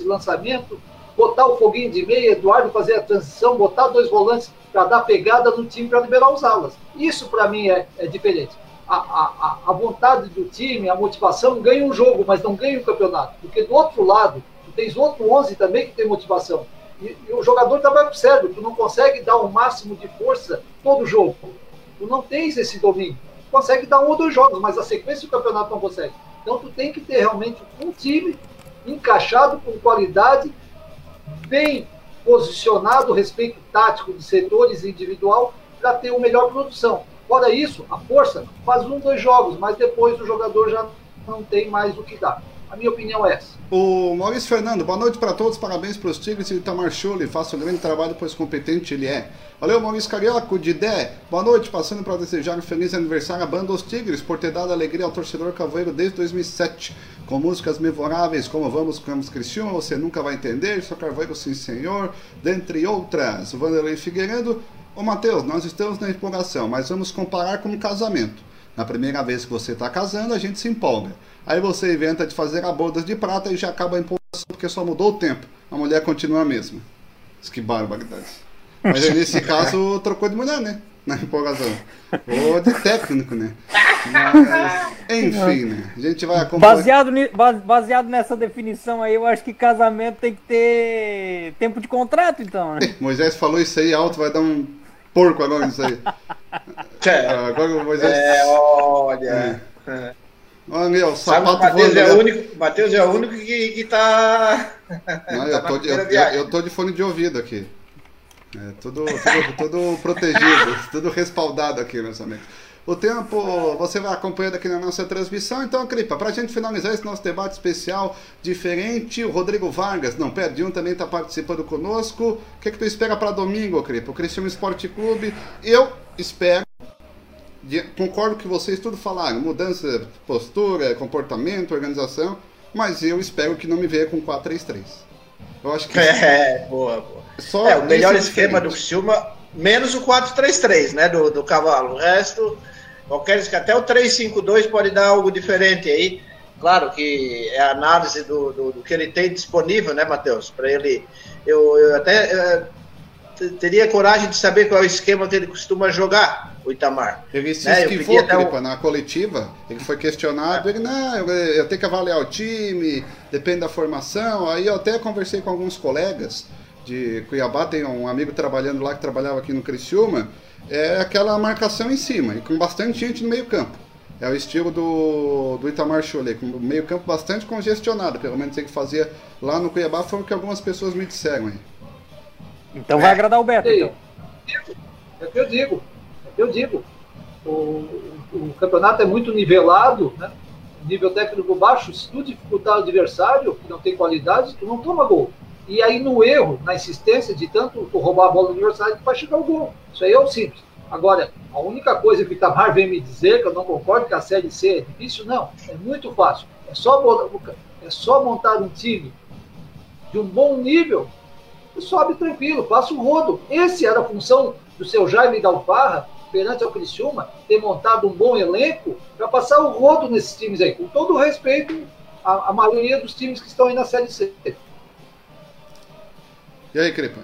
Speaker 3: lançamento, botar o foguinho de meia, Eduardo fazer a transição, botar dois volantes para dar pegada no time para liberar os alas. Isso para mim é, é diferente. A, a, a, vontade do time, a motivação ganha um jogo, mas não ganha o um campeonato. Porque do outro lado, tens outro 11 também que tem motivação. E, e o jogador também observa, tu não consegue dar o máximo de força todo jogo. Tu não tens esse domínio. Tu consegue dar um ou dois jogos, mas a sequência do campeonato não consegue. Então tu tem que ter realmente um time encaixado com qualidade, bem posicionado, respeito tático de setores individual, para ter uma melhor produção. Fora isso, a força faz um, dois jogos, mas depois o jogador já não tem mais o que dar. A minha opinião é essa.
Speaker 1: O Maurício Fernando, boa noite para todos, parabéns para os Tigres e Itamar Schulli, faça um grande trabalho, pois competente ele é. Valeu, Maurício Carioca, de Dé, boa noite, passando para desejar um feliz aniversário à banda Os Tigres, por ter dado alegria ao torcedor cavoeiro desde 2007, com músicas memoráveis como Vamos Vamos Cristiano, Você Nunca Vai Entender, Sou Carvoeiro Sim Senhor, dentre outras. Vanderlei Figueiredo, ô Matheus, nós estamos na empolgação, mas vamos comparar com um casamento. Na primeira vez que você está casando, a gente se empolga. Aí você inventa de fazer a bodas de prata e já acaba a empolgação porque só mudou o tempo. A mulher continua a mesma. Que barbaridade. Mas aí, nesse caso, trocou de mulher, né? Na empolgação. Ou de técnico, né? Mas, enfim, né? A gente vai
Speaker 4: acompanhar. Baseado, baseado nessa definição aí, eu acho que casamento tem que ter tempo de contrato, então, né?
Speaker 1: Moisés falou isso aí alto, vai dar um porco agora nisso aí.
Speaker 2: É, agora o Moisés. É, olha. É.
Speaker 1: Olha, meu,
Speaker 2: sapato Sabe, Matheus é, o único, Mateus é o único que, que tá.
Speaker 1: Não, eu, tá tô de, eu, eu, tô de fone de ouvido aqui. É, tudo, tudo, tudo protegido, tudo respaldado aqui, meus amigos. O tempo você vai acompanhando aqui na nossa transmissão. Então, Cripa, para a gente finalizar esse nosso debate especial diferente, o Rodrigo Vargas, não perde um, também está participando conosco. O que, é que tu espera para domingo, Cripa? O Cristiano Esporte Clube. Eu espero, concordo que vocês tudo falaram, mudança de postura, comportamento, organização, mas eu espero que não me venha com 4-3-3.
Speaker 2: Eu acho que. É, boa, boa. Só é, o melhor esquema do Silva, menos o 4-3-3, né, do, do Cavalo. O resto Qualquer até o 352 pode dar algo diferente aí. Claro que é a análise do, do, do que ele tem disponível, né, Matheus? Para ele. Eu, eu até é, teria coragem de saber qual é o esquema que ele costuma jogar, o Itamar.
Speaker 1: Ele se né? esquivou, um... na coletiva, ele foi questionado, ele, não, eu, eu tenho que avaliar o time, depende da formação. Aí eu até conversei com alguns colegas de Cuiabá, tem um amigo trabalhando lá que trabalhava aqui no Criciúma, é aquela marcação em cima e com bastante gente no meio campo. É o estilo do, do Itamar Cholet, com o meio campo bastante congestionado, pelo menos ele que fazia lá no Cuiabá, foi o que algumas pessoas me disseram aí.
Speaker 4: Então vai agradar o Beto, então.
Speaker 3: É o que eu digo, é eu digo. O, o campeonato é muito nivelado, né? nível técnico baixo, se tu dificultar o adversário, que não tem qualidade, tu não toma gol. E aí no erro, na insistência de tanto roubar a bola do adversário, tu vai chegar o gol. Isso aí é o simples. Agora, a única coisa que o Itamar vem me dizer, que eu não concordo que a Série C é difícil, não. É muito fácil. É só, é só montar um time de um bom nível e sobe tranquilo, passa o rodo. Essa era a função do seu Jaime Dalfarra perante ao Criciúma, ter montado um bom elenco para passar o rodo nesses times aí, com todo o respeito à, à maioria dos times que estão aí na Série C.
Speaker 1: E aí, Cripa?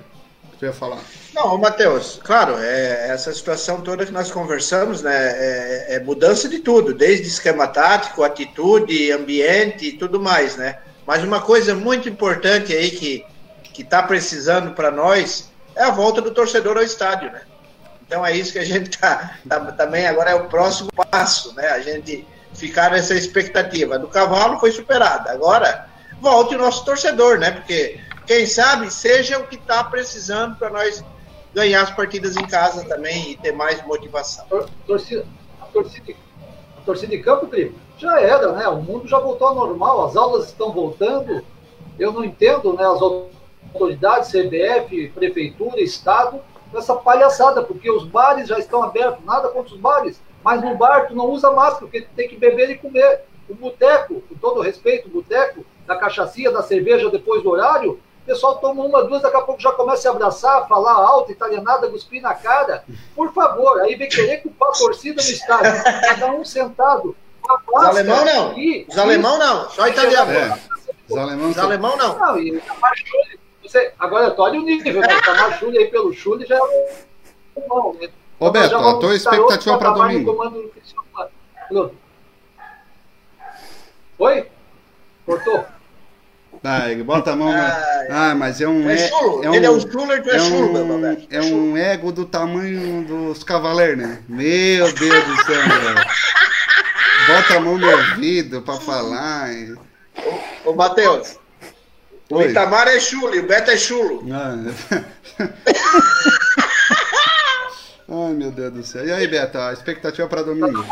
Speaker 1: O que ia falar?
Speaker 2: Não, Matheus, claro, é, essa situação toda que nós conversamos, né, é, é, mudança de tudo, desde esquema tático, atitude, ambiente e tudo mais, né? Mas uma coisa muito importante aí que que está precisando para nós é a volta do torcedor ao estádio, né? Então é isso que a gente está tá, também agora é o próximo passo, né? A gente ficar nessa expectativa. Do cavalo foi superada. Agora volte o nosso torcedor, né? Porque quem sabe seja o que está precisando para nós ganhar as partidas em casa também e ter mais motivação.
Speaker 3: A torcida, a torcida, a torcida de campo, Clipe, já era, né? O mundo já voltou ao normal, as aulas estão voltando. Eu não entendo, né? As autoridades, CBF, Prefeitura, Estado, com essa palhaçada, porque os bares já estão abertos, nada contra os bares, mas no bar tu não usa máscara, porque tu tem que beber e comer. O boteco, com todo respeito, o boteco, da cachaçinha, da cerveja depois do horário, o pessoal toma uma, duas, daqui a pouco já começa a abraçar, falar alto, italianada, cuspir na cara. Por favor, aí vem querer culpar a torcida no estádio, cada um sentado.
Speaker 2: Os alemão não. Os alemão não, só italiano. É.
Speaker 1: Os alemão,
Speaker 2: Os alemão não.
Speaker 3: Não, e você, agora, olha o nível, né? Tá Chule aí pelo Chule já é bom, né?
Speaker 1: Ô, Beto, a tua expectativa para domingo.
Speaker 3: Oi? Cortou?
Speaker 1: Ah, ele bota a mão na. Ah, mas é um.
Speaker 2: É, é um, Ele é um chulo tu é, é chulo,
Speaker 1: É um ego do tamanho dos cavaleiros, né? Meu Deus do céu, velho. Bota a mão no ouvido pra falar.
Speaker 2: Ô, ô Matheus. O Itamar é chulo, o Beto é chulo. Ah,
Speaker 1: Ai, meu Deus do céu. E aí, Beto, a expectativa para domingo?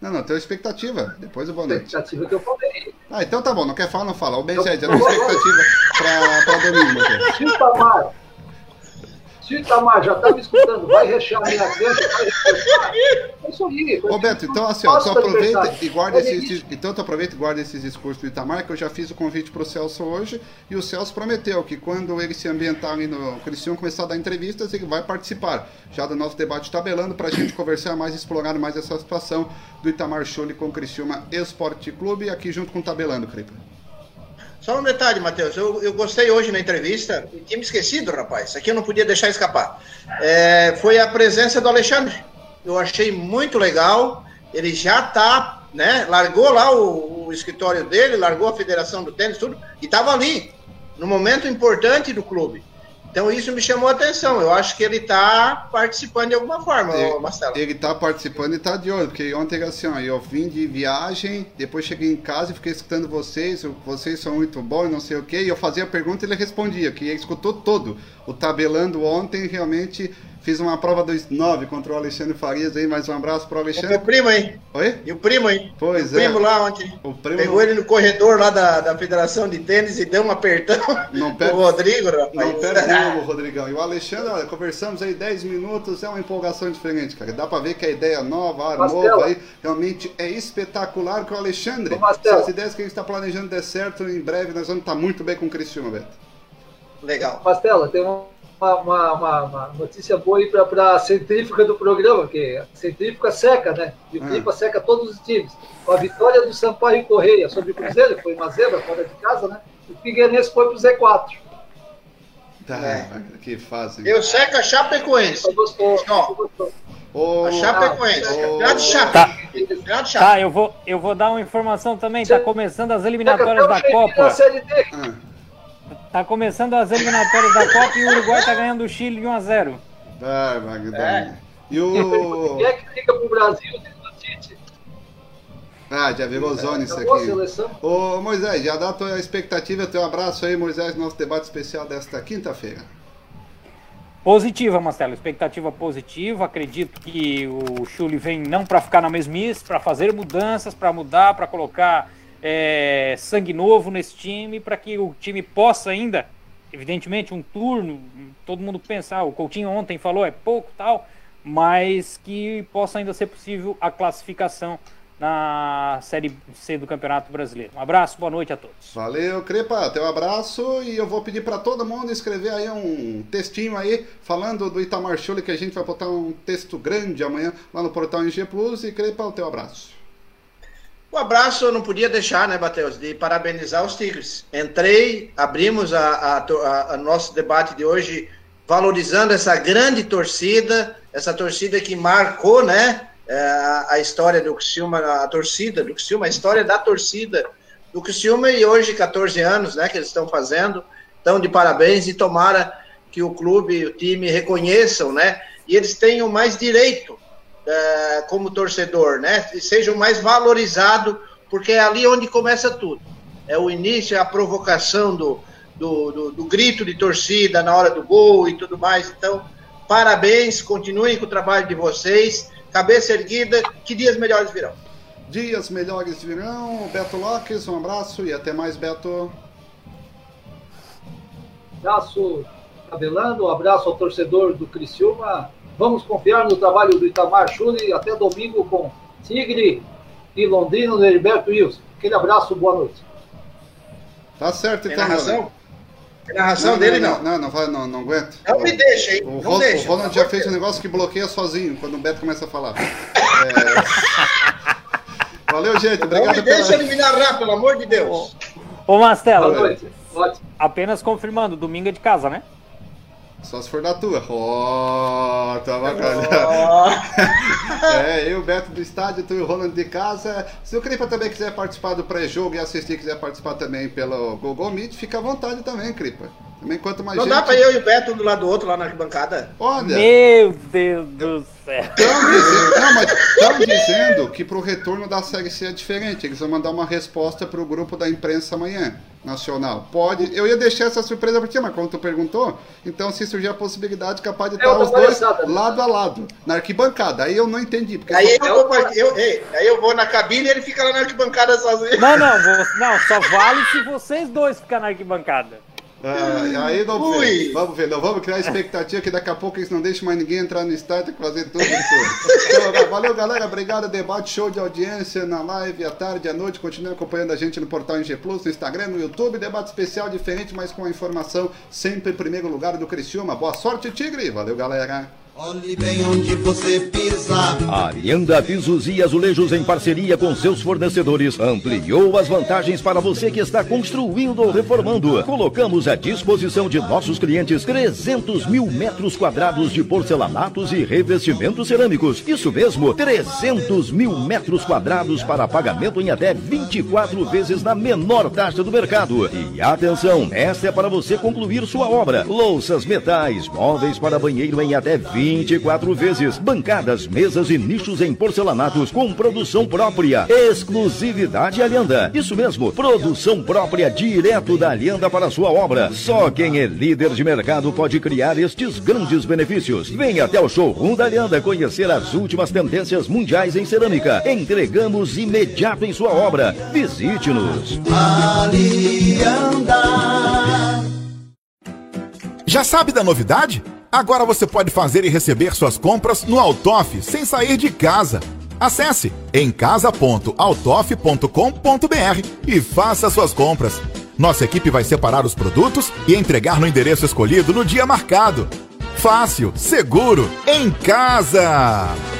Speaker 1: Não, não, tem expectativa. Depois eu vou noite.
Speaker 3: Expectativa que eu falei.
Speaker 1: Ah, então tá bom. Não quer falar, não fala. O beijo aí, já tem expectativa para domingo.
Speaker 3: Itamar, se Itamar já tá me escutando, vai rechear minha agenda, vai rechear. É isso aí.
Speaker 1: Roberto, então assim, ó, só aproveita e guarda esses. Então aproveita e guarda esses discursos do Itamar, que eu já fiz o convite pro Celso hoje, e o Celso prometeu que quando ele se ambientar ali no Cristiano começar a dar entrevistas, ele vai participar já do nosso debate tabelando para a gente conversar mais, explorar mais essa situação do Itamar Schulli com o Criciúma Esporte Clube, aqui junto com o Tabelando, Cripa.
Speaker 2: Só um detalhe, Matheus. Eu, eu gostei hoje na entrevista, e tinha me esquecido, rapaz. Aqui eu não podia deixar escapar. É, foi a presença do Alexandre. Eu achei muito legal. Ele já tá, né? Largou lá o, o escritório dele, largou a federação do tênis, tudo, e estava ali, no momento importante do clube. Então isso me chamou a atenção. Eu acho que ele está participando de alguma forma,
Speaker 1: ele,
Speaker 2: Marcelo.
Speaker 1: Ele está participando e está de olho, porque ontem assim, ó, eu vim de viagem, depois cheguei em casa e fiquei escutando vocês, vocês são muito bons não sei o que, e eu fazia a pergunta e ele respondia, que ele escutou todo. O tabelando ontem realmente Fiz uma prova dos nove contra o Alexandre Farias aí, mais um abraço pro Alexandre.
Speaker 2: O primo aí.
Speaker 1: Oi?
Speaker 2: E o primo aí.
Speaker 1: Pois
Speaker 2: o é. O primo lá ontem. O primo Pegou ele no corredor lá da, da Federação de Tênis e deu um apertão
Speaker 1: não perde,
Speaker 2: o Rodrigo, rapaz.
Speaker 1: Não perde o Rodrigão. E o Alexandre, olha, conversamos aí 10 minutos, é uma empolgação diferente, cara. Dá pra ver que a ideia nova, ar novo aí, realmente é espetacular com o Alexandre. Se as ideias que a gente está planejando der certo, em breve nós vamos estar muito bem com o Cristiano, Beto.
Speaker 2: Legal.
Speaker 3: Pastela, tem um uma, uma, uma, notícia boa aí para a centrífuga do programa, que a centrífuga seca, né? E o clima hum. seca todos os times. Com a vitória do Sampaio Correia sobre o Cruzeiro, foi uma zebra fora de casa, né? O Figueirense foi para o
Speaker 1: Z4. Tá, é. que fase.
Speaker 2: Eu seco a Chapecoense.
Speaker 3: Gostou,
Speaker 2: gostou. O... A Chapecoense.
Speaker 4: O... Chape. Tá. tá, eu vou, eu vou dar uma informação também. Está começando as eliminatórias da Copa. Da série D. Ah. Tá começando as eliminatórias da Copa e o Uruguai tá ganhando o Chile de 1 a 0
Speaker 1: Vai, Magdalena. É. E o.
Speaker 3: Quem é que fica pro Brasil
Speaker 1: ah, já virou zona isso aqui. Ô Moisés, já dá a tua expectativa, teu abraço aí, Moisés, no nosso debate especial desta quinta-feira.
Speaker 4: Positiva, Marcelo, expectativa positiva. Acredito que o Chuli vem não para ficar na mesmice, para fazer mudanças, para mudar, para colocar é, sangue novo nesse time para que o time possa ainda, evidentemente, um turno, todo mundo pensa, ah, o Coutinho ontem falou é pouco tal, mas que possa ainda ser possível a classificação na Série C do Campeonato Brasileiro. Um abraço, boa noite a todos.
Speaker 1: Valeu, Crepa, teu abraço e eu vou pedir para todo mundo escrever aí um textinho aí falando do Itamar Chule que a gente vai botar um texto grande amanhã lá no portal NG Plus e Crepa, o teu abraço.
Speaker 2: O abraço eu não podia deixar, né, Matheus, de parabenizar os Tigres. Entrei, abrimos a, a, a, a, nosso debate de hoje valorizando essa grande torcida, essa torcida que marcou, né, é, a história do Criciúma, a torcida do Criciúma, a história da torcida do Criciúma e hoje 14 anos, né, que eles estão fazendo. Então, de parabéns e tomara que o clube e o time reconheçam, né, e eles tenham mais direito é, como torcedor, né? Seja o mais valorizado, porque é ali onde começa tudo. É o início, é a provocação do, do, do, do grito de torcida na hora do gol e tudo mais. Então, parabéns, continuem com o trabalho de vocês. Cabeça erguida, que dias melhores virão.
Speaker 1: Dias melhores virão. Beto Lopes, um abraço e até mais, Beto.
Speaker 3: Abraço tabelando. Um abraço ao torcedor do Criciúma. Vamos confiar no trabalho do Itamar Chuli até domingo com Tigre e Londrina, no Heriberto Wilson. Aquele abraço, boa noite.
Speaker 1: Tá certo,
Speaker 2: Tem
Speaker 1: então.
Speaker 2: narração?
Speaker 1: Roland.
Speaker 2: Tem narração dele, não.
Speaker 1: Não, não, vai, não, não aguento.
Speaker 2: Não me deixa, hein?
Speaker 1: O
Speaker 2: Não
Speaker 1: Roland,
Speaker 2: deixa.
Speaker 1: o Roland
Speaker 2: pelo
Speaker 1: já fez um negócio que bloqueia sozinho quando o Beto começa a falar. É... Valeu, gente.
Speaker 2: Não
Speaker 1: Obrigado
Speaker 2: me deixa
Speaker 1: pela.
Speaker 2: ele me narrar, pelo amor de Deus.
Speaker 4: Ô, Mastela,
Speaker 3: Boa noite.
Speaker 4: Apenas confirmando, domingo é de casa, né?
Speaker 1: Só se for da tua. Ó, tá bacana. É, eu, Beto do estádio, tu e o Roland de casa. Se o Cripa também quiser participar do pré-jogo e assistir, quiser participar também pelo Google Meet, fica à vontade também, Cripa. Também quanto mais
Speaker 2: Não
Speaker 1: gente.
Speaker 2: dá pra eu e o Beto um do lado do outro lá na arquibancada?
Speaker 1: Olha.
Speaker 4: Meu Deus do céu.
Speaker 1: Estão dizendo, não, mas estão dizendo que pro retorno da Série C é diferente. Eles vão mandar uma resposta pro grupo da imprensa amanhã, nacional. Pode. Eu ia deixar essa surpresa pra ti, mas como tu perguntou, então se surgir a possibilidade, capaz de estar os dois lado a lado, na arquibancada. Aí eu não entendi. Porque
Speaker 2: Aí
Speaker 1: só-
Speaker 2: eu, vou, eu, ei, aí eu vou na cabine e ele fica lá na arquibancada sozinho.
Speaker 4: Não, não, vou- não, só vale se vocês dois ficarem na arquibancada.
Speaker 1: Ah, aí vamos
Speaker 2: Ui.
Speaker 1: ver. Vamos ver, não vamos criar expectativa que daqui a pouco eles não deixam mais ninguém entrar no estádio e fazer tudo e tudo. Então, valeu, galera. Obrigado. Debate, show de audiência na live, à tarde, à noite. Continue acompanhando a gente no portal NG Plus, no Instagram, no YouTube. Debate especial diferente, mas com a informação sempre em primeiro lugar do Criciúma. Boa sorte, Tigre. Valeu, galera.
Speaker 9: Olhe bem onde você pisa.
Speaker 10: Arianda Pisos e Azulejos, em parceria com seus fornecedores, ampliou as vantagens para você que está construindo ou reformando. Colocamos à disposição de nossos clientes 300 mil metros quadrados de porcelanatos e revestimentos cerâmicos. Isso mesmo, 300 mil metros quadrados para pagamento em até 24 vezes na menor taxa do mercado. E atenção, esta é para você concluir sua obra. Louças, metais, móveis para banheiro em até 24 vezes. Bancadas, mesas e nichos em porcelanatos com produção própria. Exclusividade Alianda. Isso mesmo, produção própria direto da Alianda para sua obra. Só quem é líder de mercado pode criar estes grandes benefícios. Venha até o showroom da Alianda conhecer as últimas tendências mundiais em cerâmica. Entregamos imediato em sua obra. Visite-nos.
Speaker 9: Alianda.
Speaker 11: Já sabe da novidade? Agora você pode fazer e receber suas compras no Altoff sem sair de casa. Acesse emcasa.altoff.com.br e faça suas compras. Nossa equipe vai separar os produtos e entregar no endereço escolhido no dia marcado. Fácil, seguro, em casa!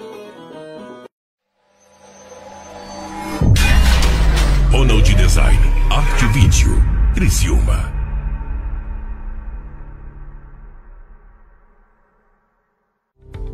Speaker 5: Design, Arte Vídeo, Criciúma.